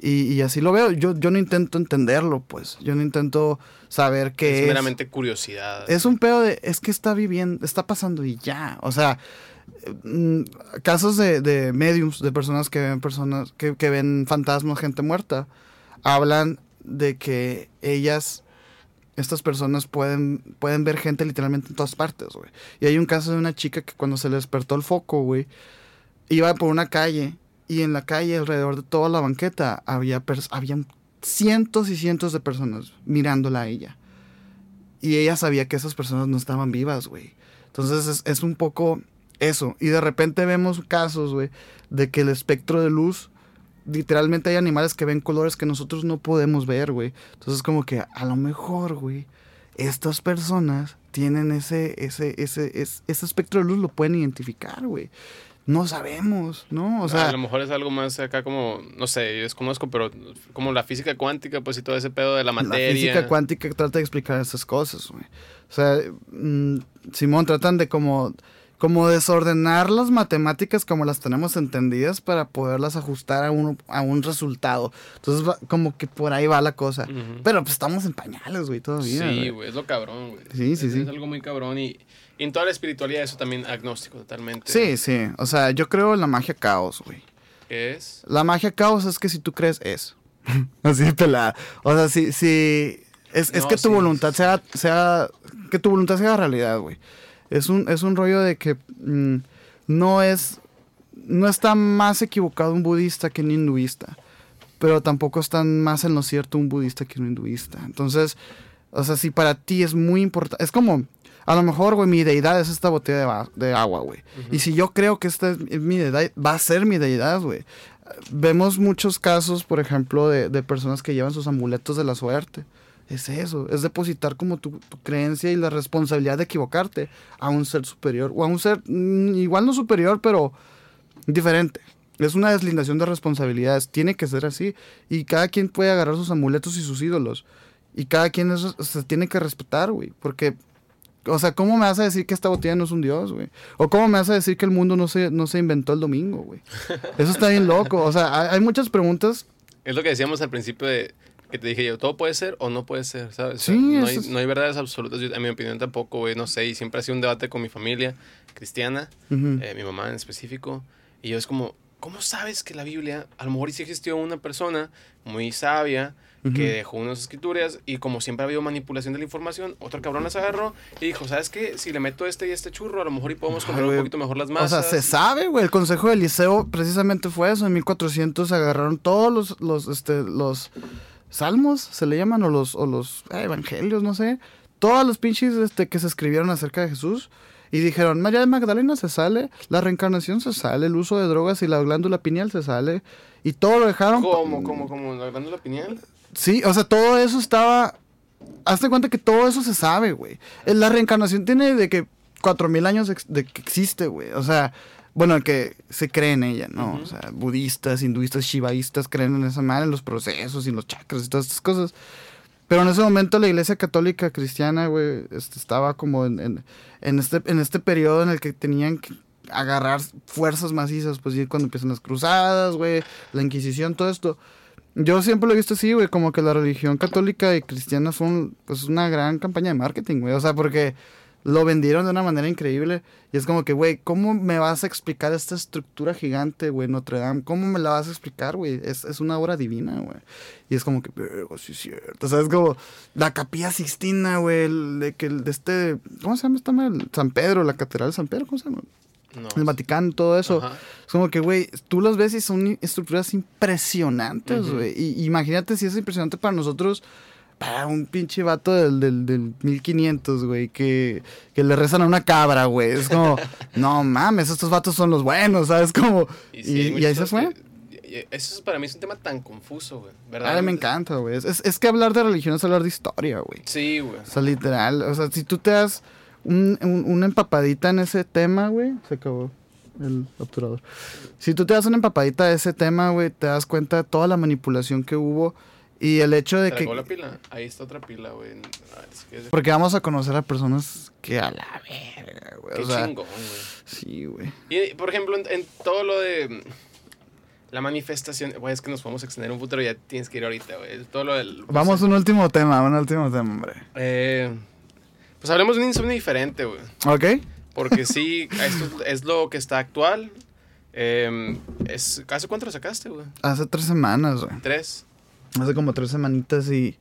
Y, así lo veo. Yo, yo no intento entenderlo, pues. Yo no intento saber qué es. meramente curiosidad. Es un pedo de, es que está viviendo, está pasando y ya. O sea, mm, casos de, de mediums, de personas que ven personas, que, que ven fantasmas, gente muerta, hablan de que ellas estas personas pueden, pueden ver gente literalmente en todas partes, güey. Y hay un caso de una chica que cuando se le despertó el foco, güey, iba por una calle y en la calle alrededor de toda la banqueta había habían cientos y cientos de personas mirándola a ella. Y ella sabía que esas personas no estaban vivas, güey. Entonces es, es un poco eso. Y de repente vemos casos, güey, de que el espectro de luz literalmente hay animales que ven colores que nosotros no podemos ver, güey. Entonces como que a lo mejor, güey, estas personas tienen ese, ese, ese, ese, ese espectro de luz, lo pueden identificar, güey. No sabemos, ¿no? O sea, a lo mejor es algo más acá como, no sé, yo desconozco, pero como la física cuántica, pues y todo ese pedo de la materia. La física cuántica trata de explicar esas cosas, güey. O sea, mm, Simón, tratan de como como desordenar las matemáticas como las tenemos entendidas para poderlas ajustar a un, a un resultado. Entonces, como que por ahí va la cosa. Pero pues estamos en pañales, güey, todavía. Sí, güey, es lo cabrón, güey. Sí, sí, sí. Es algo muy cabrón y, en toda la espiritualidad eso también agnóstico totalmente. Sí, sí. O sea, yo creo en la magia caos, güey. ¿Qué es? La magia caos es que si tú crees, es. Así pelada. O sea, si, si es, es que tu voluntad sea, sea, que tu voluntad sea realidad, güey. Es un, es un rollo de que mm, no es no está más equivocado un budista que un hinduista, pero tampoco está más en lo cierto un budista que un hinduista. Entonces, o sea, si para ti es muy importante, es como, a lo mejor, güey, mi deidad es esta botella de, de agua, güey. Y si yo creo que esta es mi deidad, va a ser mi deidad, güey. Vemos muchos casos, por ejemplo, de, de personas que llevan sus amuletos de la suerte. Es eso, es depositar como tu, tu, creencia y la responsabilidad de equivocarte a un ser superior o a un ser mm, igual no superior, pero diferente. Es una deslindación de responsabilidades, tiene que ser así y cada quien puede agarrar sus amuletos y sus ídolos y cada quien eso se tiene que respetar, güey, porque o sea, ¿cómo me vas a decir que esta botella no es un dios, güey? ¿O cómo me vas a decir que el mundo no se, no se inventó el domingo, güey? Eso está bien loco. O sea, hay, hay muchas preguntas. Es lo que decíamos al principio de, que te dije yo, todo puede ser o no puede ser, ¿sabes? Sí, no, hay, no, hay, verdades absolutas, yo, en mi opinión tampoco, güey, no sé, y siempre ha sido un debate con mi familia cristiana, uh -huh. eh, mi mamá en específico, y yo es como, ¿cómo sabes que la Biblia, a lo mejor sí existió una persona muy sabia, Uh -huh. que dejó unas escrituras y como siempre ha habido manipulación de la información, otro cabrón las agarró y dijo, ¿sabes qué? Si le meto este y este churro, a lo mejor y podemos comer un poquito mejor las masas. O sea, se sabe, güey, el Consejo de Eliseo precisamente fue eso, en 1400 agarraron todos los, los, este, los salmos, se le llaman, o los, o los eh, evangelios, no sé, todos los pinches este, que se escribieron acerca de Jesús. Y dijeron, María de Magdalena se sale, la reencarnación se sale, el uso de drogas y la glándula pineal se sale. Y todo lo dejaron. ¿Cómo, cómo, cómo? ¿La glándula pineal? Sí, o sea, todo eso estaba. Hazte cuenta que todo eso se sabe, güey. La reencarnación tiene de que cuatro mil años de que existe, güey. O sea, bueno, que se cree en ella, ¿no? Uh -huh. O sea, budistas, hinduistas, shivaístas creen en esa madre, en los procesos y los chakras y todas estas cosas. Pero en ese momento la iglesia católica cristiana, güey, este, estaba como en, en, en, este, en este periodo en el que tenían que agarrar fuerzas macizas, pues y cuando empiezan las cruzadas, güey, la Inquisición, todo esto. Yo siempre lo he visto así, güey, como que la religión católica y cristiana fue un, pues una gran campaña de marketing, güey. O sea, porque lo vendieron de una manera increíble. Y es como que, güey, ¿cómo me vas a explicar esta estructura gigante, güey, Notre Dame? ¿Cómo me la vas a explicar, güey? Es, es una obra divina, güey. Y es como que, vergo, sí es cierto. O sea, es como la capilla Sixtina, güey, de, que, de este, ¿cómo se llama esta madre? San Pedro, la catedral de San Pedro, ¿cómo se llama? No, el Vaticano, todo eso. Ajá. Es como que, güey, tú los ves y son estructuras impresionantes, güey. Uh -huh. Y imagínate si es impresionante para nosotros para un pinche vato del, del, del 1500, güey, que, que le rezan a una cabra, güey. Es como, no mames, estos vatos son los buenos, ¿sabes? Como, y, sí, y, y ahí se fue. Que, eso para mí es un tema tan confuso, güey. ¿Verdad? A mí me encanta, güey. Es, es, que hablar de religión es hablar de historia, güey. Sí, güey. O sea, literal. O sea, si tú te das un, un, una empapadita en ese tema, güey, se acabó el obturador. Si tú te das una empapadita de ese tema, güey, te das cuenta de toda la manipulación que hubo y el hecho de que... la pila? Ahí está otra pila, güey. Porque vamos a conocer a personas que a la verga, güey. Qué o sea, chingón, güey. Sí, güey. Y, por ejemplo, en, en, todo lo de... La manifestación... Güey, es que nos podemos extender un futuro ya tienes que ir ahorita, güey. Todo lo del... Vamos a un último tema, un último tema, hombre. Eh... Pues hablemos de un insomnio diferente, güey. Ok. Porque sí, esto es lo que está actual. Eh, es, ¿Hace cuánto lo sacaste, güey? Hace tres semanas, güey. ¿Tres? Hace como tres semanitas y...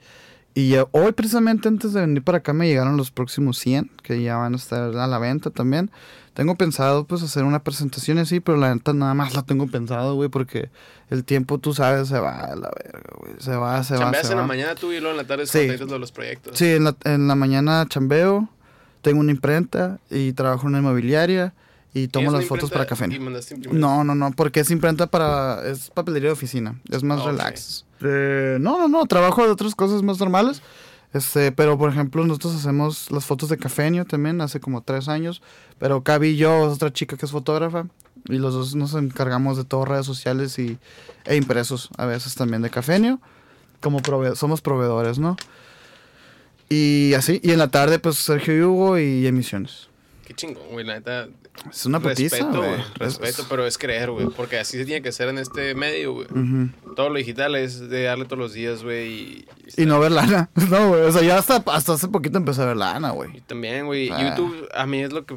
Y hoy precisamente antes de venir para acá me llegaron los próximos 100, que ya van a estar a la venta también. Tengo pensado pues hacer una presentación así, pero la neta nada más la tengo pensado, güey, porque el tiempo, tú sabes, se va a la verga, güey. Se va, se Chambeas va, se en va. la mañana tú y luego en la tarde sí. de los proyectos. Sí, en la, en la mañana chambeo, tengo una imprenta y trabajo en una inmobiliaria y tomo las fotos para café. No, no, no, porque es imprenta para. Es papelería de oficina. Es más okay. relax. Eh, no, no, no. Trabajo de otras cosas más normales. Este, pero por ejemplo, nosotros hacemos las fotos de Cafeño también hace como tres años. Pero Cavi y yo, otra chica que es fotógrafa. Y los dos nos encargamos de todo redes sociales y, e impresos a veces también de Cafeño. Como somos proveedores, ¿no? Y así. Y en la tarde, pues Sergio y Hugo y emisiones. Qué chingón, güey, la neta. Es una putiza, Respeto, güey. Respeto, pero es creer, güey. Porque así se tiene que hacer en este medio, güey. Uh -huh. Todo lo digital es de darle todos los días, güey. Y, y, no ver lana. No, güey. O sea, ya hasta, hasta hace poquito empecé a ver lana, güey. Y también, güey. YouTube, a mí es lo que.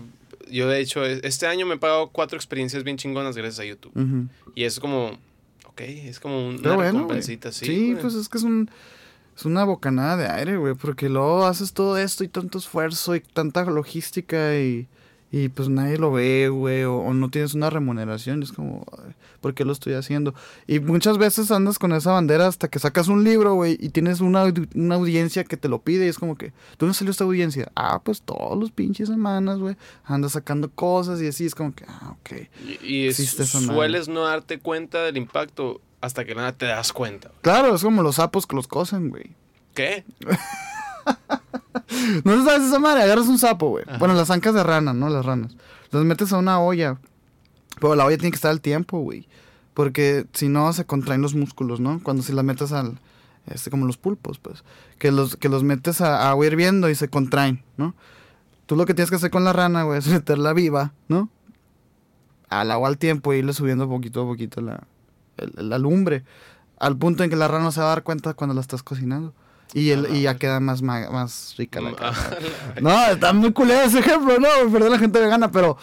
Yo, de hecho, este año me he pagado cuatro experiencias bien chingonas gracias a YouTube. Uh -huh. Y es como. Ok, es como una Pero bueno, recompensita, sí. Sí, pues es que es un. Es una bocanada de aire, güey, porque luego haces todo esto y tanto esfuerzo y tanta logística y, y pues nadie lo ve, güey, o, o no tienes una remuneración, es como, ¿por qué lo estoy haciendo? Y muchas veces andas con esa bandera hasta que sacas un libro, güey, y tienes una, una audiencia que te lo pide y es como que, ¿dónde salió esta audiencia? Ah, pues todos los pinches semanas, güey, andas sacando cosas y así, es como que, ah, ok. Y, sueles no darte cuenta del impacto hasta que nada te das cuenta. Claro, es como los sapos que los cosen, güey. ¿Qué? ¿No sabes esa madre? Agarras un sapo, güey. Bueno, las ancas de rana, ¿no? Las ranas. Las metes a una olla. Pero la olla tiene que estar al tiempo, güey. Porque si no, se contraen los músculos, ¿no? Cuando si las metes al... Este, como los pulpos, pues. Que los, que los metes a, agua hirviendo y se contraen, ¿no? Tú lo que tienes que hacer con la rana, güey, es meterla viva, ¿no? Al agua al tiempo e irle subiendo poquito a poquito la, el- la lumbre. Al punto en que la rana no se va a dar cuenta cuando la estás cocinando. Y, el, y ya queda más, más rica la carne. No, está muy culero ese ejemplo, no, perdón la gente vegana, pero.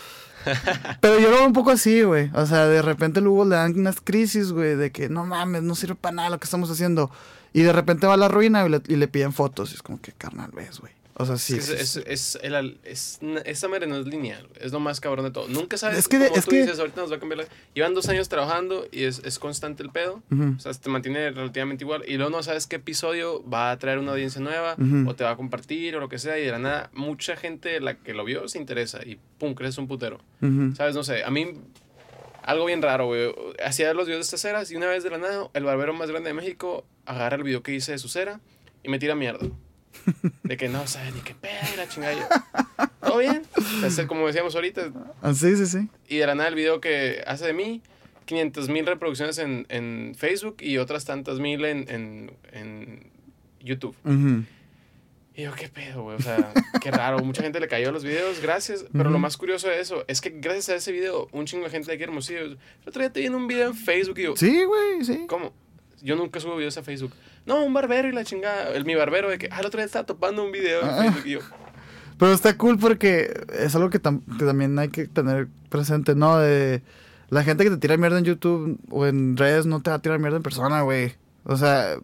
Pero yo lo veo un poco así, güey. O sea, de repente luego le dan unas crisis, güey, de que no mames, no sirve para nada lo que estamos haciendo. Y de repente va a la ruina y le, y le piden fotos. Y es como que carnal, ves, güey. O sea, sí. es, sí, es, es, el es- esa madre no es lineal, es lo más cabrón de todo. Nunca sabes, Es que de- es tú que- dices, ahorita nos va a cambiar la... Llevan dos años trabajando y es, es constante el pedo. Ujú. O sea, se te mantiene relativamente igual. Y luego no sabes qué episodio va a traer una audiencia nueva o te va a compartir o lo que sea. Y de la nada, mucha gente la que lo vio se interesa y pum, crees un putero. ¿Sabes? No sé, a mí algo bien raro, güey. Hacía los videos de estas ceras y una vez de la nada, el barbero más grande de México agarra el video que hice de su cera y me tira mierda. De que no sabe ni qué pedo y la chingada. Yo, ¿Todo bien? Sea, como decíamos ahorita. Ah, sí, sí, sí. Y de la nada el video que hace de mí, 500 mil reproducciones en, en Facebook y otras tantas mil en, en, en YouTube. Ujú. Y yo, qué pedo, güey. O sea, qué raro. Mucha gente le cayó a los videos, gracias. Pero lo Ujú. más curioso de eso es que gracias a ese video, un chingo de gente de aquí Hermosillo. El otro día te vi en un video en Facebook y yo, Sí, güey, sí. ¿cómo? Yo nunca subo videos a Facebook. No, un barbero y la chingada. El, mi barbero de que, ah, el otro día estaba topando un video en Ah. Facebook y yo, Pero está cool porque es algo que, tam- que también hay que tener presente, ¿no? De la gente que te tira mierda en YouTube o en redes no te va a tirar mierda en persona, güey. O sea,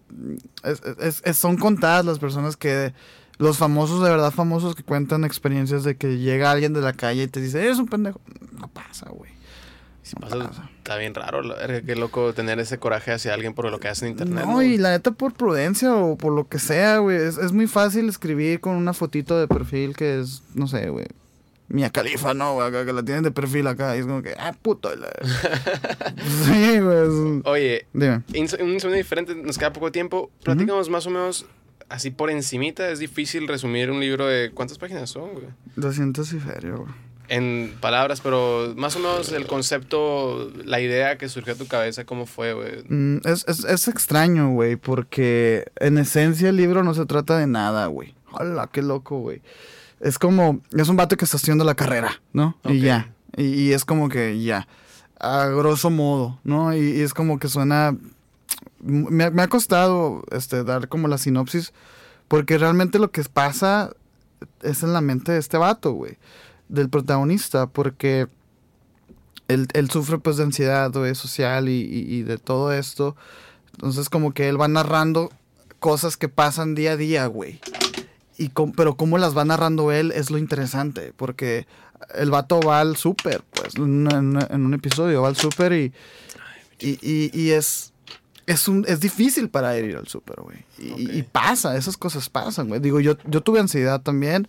es- es- es- son contadas las personas que... Los famosos, de verdad famosos, que cuentan experiencias de que llega alguien de la calle y te dice, eres un pendejo. No pasa, güey. Si pasa, está bien raro. La verga, qué loco tener ese coraje hacia alguien por lo que hace en internet. No, y la neta por prudencia o por lo que sea, güey. Es, es muy fácil escribir con una fotito de perfil que es, no sé, güey. Mia Califa, ¿no? güey? Que la tienen de perfil acá. Y es como que, ah, puto. la- sí, güey. Oye, Dime. un segundo diferente, nos queda poco tiempo. Platícanos más o menos así por encimita. Es difícil resumir un libro de... ¿Cuántas páginas son, güey? 200 y feria, güey. En palabras, pero más o menos el concepto, la idea que surgió a tu cabeza, ¿cómo fue, güey? Mm, es, es, es extraño, güey, porque en esencia el libro no se trata de nada, güey. Hola, qué loco, güey. Es como, es un vato que está estudiando la carrera, ¿no? Y ya. Y, y es como que ya. A grosso modo, ¿no? Y, y es como que suena. Me, ha- me ha costado este, dar como la sinopsis, porque realmente lo que pasa es en la mente de este vato, güey. Del protagonista, porque él, él sufre pues de ansiedad social y, y- y de todo esto. Entonces como que él va narrando cosas que pasan día a día, güey. Y com- pero cómo las va narrando él es lo interesante, porque el vato va al súper, pues, en, un episodio va al súper y, y, y- y es, es, un, es difícil para él ir al súper, güey. Y, y pasa, esas cosas pasan, güey. Digo, yo, yo tuve ansiedad también.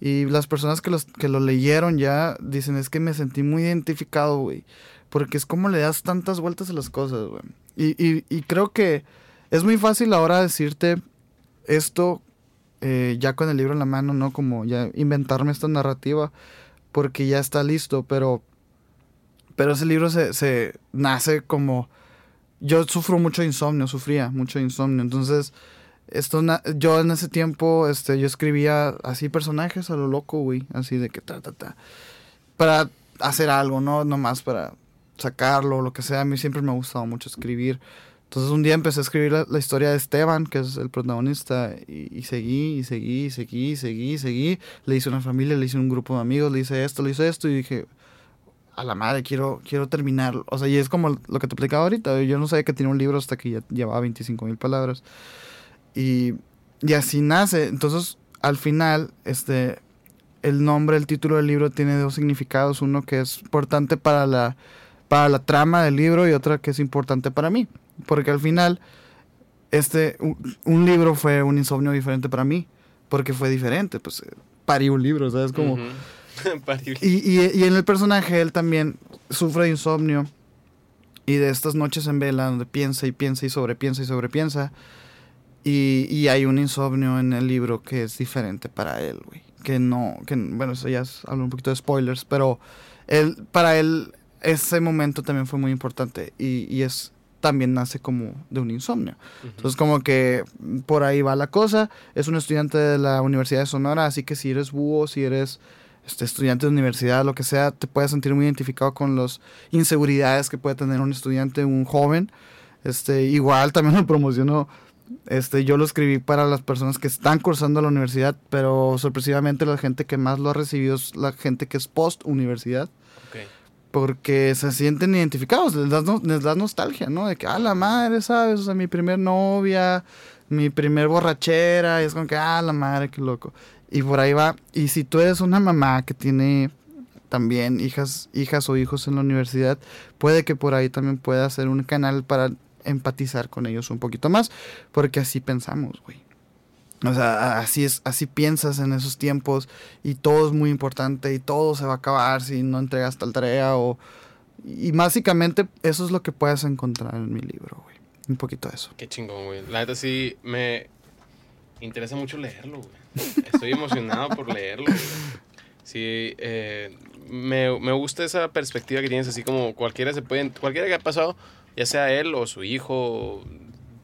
Y las personas que, los, que lo leyeron ya dicen, es que me sentí muy identificado, güey. Porque es como le das tantas vueltas a las cosas, güey. Y, y, y creo que es muy fácil ahora decirte esto eh, ya con el libro en la mano, ¿no? Como ya inventarme esta narrativa porque ya está listo, pero, pero ese libro se, se nace como... Yo sufro mucho insomnio, sufría mucho insomnio, entonces esto yo en ese tiempo este yo escribía así personajes a lo loco, güey, así de que ta ta ta para hacer algo, no nomás para sacarlo lo que sea, a mí siempre me ha gustado mucho escribir. Entonces un día empecé a escribir la, la historia de Esteban, que es el protagonista, y, y seguí, y seguí, y seguí, y seguí, y seguí. Le hice una familia, le hice un grupo de amigos, le hice esto, le hice esto, y dije, a la madre, quiero, quiero terminarlo. O sea, y es como lo que te explicaba ahorita, yo no sabía que tenía un libro hasta que ya llevaba 25 mil palabras. Y, y así nace. Entonces, al final, este, el nombre, el título del libro tiene dos significados. Uno que es importante para la, para la trama del libro y otra que es importante para mí. Porque al final, este, un, libro fue un insomnio diferente para mí. Porque fue diferente. Pues parí un libro, ¿sabes? Como... y, y, y en el personaje él también sufre de insomnio y de estas noches en vela donde piensa y piensa y sobrepiensa y sobrepiensa. Y, y hay un insomnio en el libro que es diferente para él, güey. Que no, que bueno, eso ya es, hablo un poquito de spoilers, pero él, para él ese momento también fue muy importante y, y es también nace como de un insomnio. Entonces como que por ahí va la cosa. Es un estudiante de la Universidad de Sonora, así que si eres búho, si eres este, estudiante de universidad, lo que sea, te puedes sentir muy identificado con las inseguridades que puede tener un estudiante, un joven. Este, igual también lo promociono. Este, yo lo escribí para las personas que están cursando la universidad, pero sorpresivamente la gente que más lo ha recibido es la gente que es post universidad. Porque se sienten identificados, les da, les da nostalgia, ¿no? De que, ah, la madre, ¿sabes? O sea, mi primer novia, mi primer borrachera, y es como que, ah, la madre, qué loco. Y por ahí va. Y si tú eres una mamá que tiene también hijas, hijas o hijos en la universidad, puede que por ahí también pueda ser un canal para empatizar con ellos un poquito más, porque así pensamos, güey. O sea, así es, así piensas en esos tiempos y todo es muy importante y todo se va a acabar si no entregas tal tarea o y básicamente eso es lo que puedes encontrar en mi libro, güey. Un poquito de eso. Qué chingón, güey. La neta sí me interesa mucho leerlo, güey. Estoy emocionado por leerlo. Sí, eh, me, me, gusta esa perspectiva que tienes, así como cualquiera se puede, cualquiera que ha pasado, ya sea él o su hijo,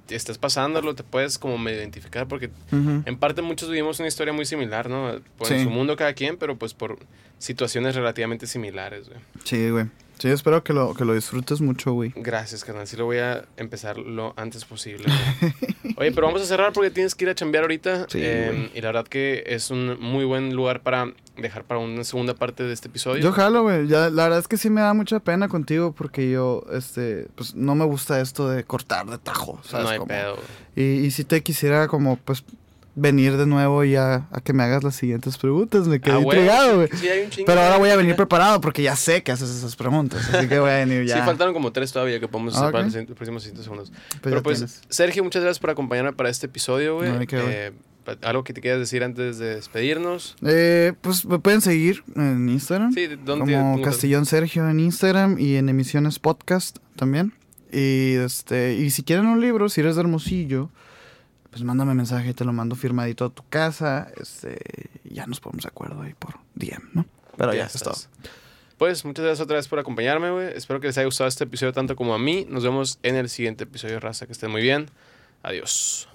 estás pasándolo, te puedes como me identificar, porque en parte muchos vivimos una historia muy similar, ¿no? Por su mundo cada quien, pero pues por situaciones relativamente similares, güey. Sí, güey. Sí, espero que lo, que lo disfrutes mucho, güey. Gracias, carnal. Sí lo voy a empezar lo antes posible. Oye, pero vamos a cerrar porque tienes que ir a chambear ahorita. Sí, eh, y la verdad que es un muy buen lugar para dejar para una segunda parte de este episodio. Yo jalo, güey. La verdad es que sí me da mucha pena contigo porque yo, este, pues no me gusta esto de cortar de tajo, ¿sabes? No hay pedo. Y, y si te quisiera como, pues, venir de nuevo y a, que me hagas las siguientes preguntas. Me quedé ah, intrigado, güey. Pero ahora voy a venir preparado porque ya sé que haces esas preguntas. Así que voy a venir ya. Sí, faltaron como tres todavía que podemos hacer para los próximos 100 segundos. Pues Pero pues, Sergio, muchas gracias por acompañarme para este episodio, güey. Eh, ¿Algo que te quieras decir antes de despedirnos? Eh, pues me pueden seguir en Instagram. Sí, ¿dónde Como Castillón Sergio en Instagram y en Emisiones Podcast también. Y, este, y si quieren un libro, si eres de Hermosillo pues mándame mensaje y te lo mando firmadito a tu casa. Este, ya nos ponemos de acuerdo ahí por DM, ¿no? Pero ya, ya es todo. Pues muchas gracias otra vez por acompañarme, güey. Espero que les haya gustado este episodio tanto como a mí. Nos vemos en el siguiente episodio, raza. Que estén muy bien. Adiós.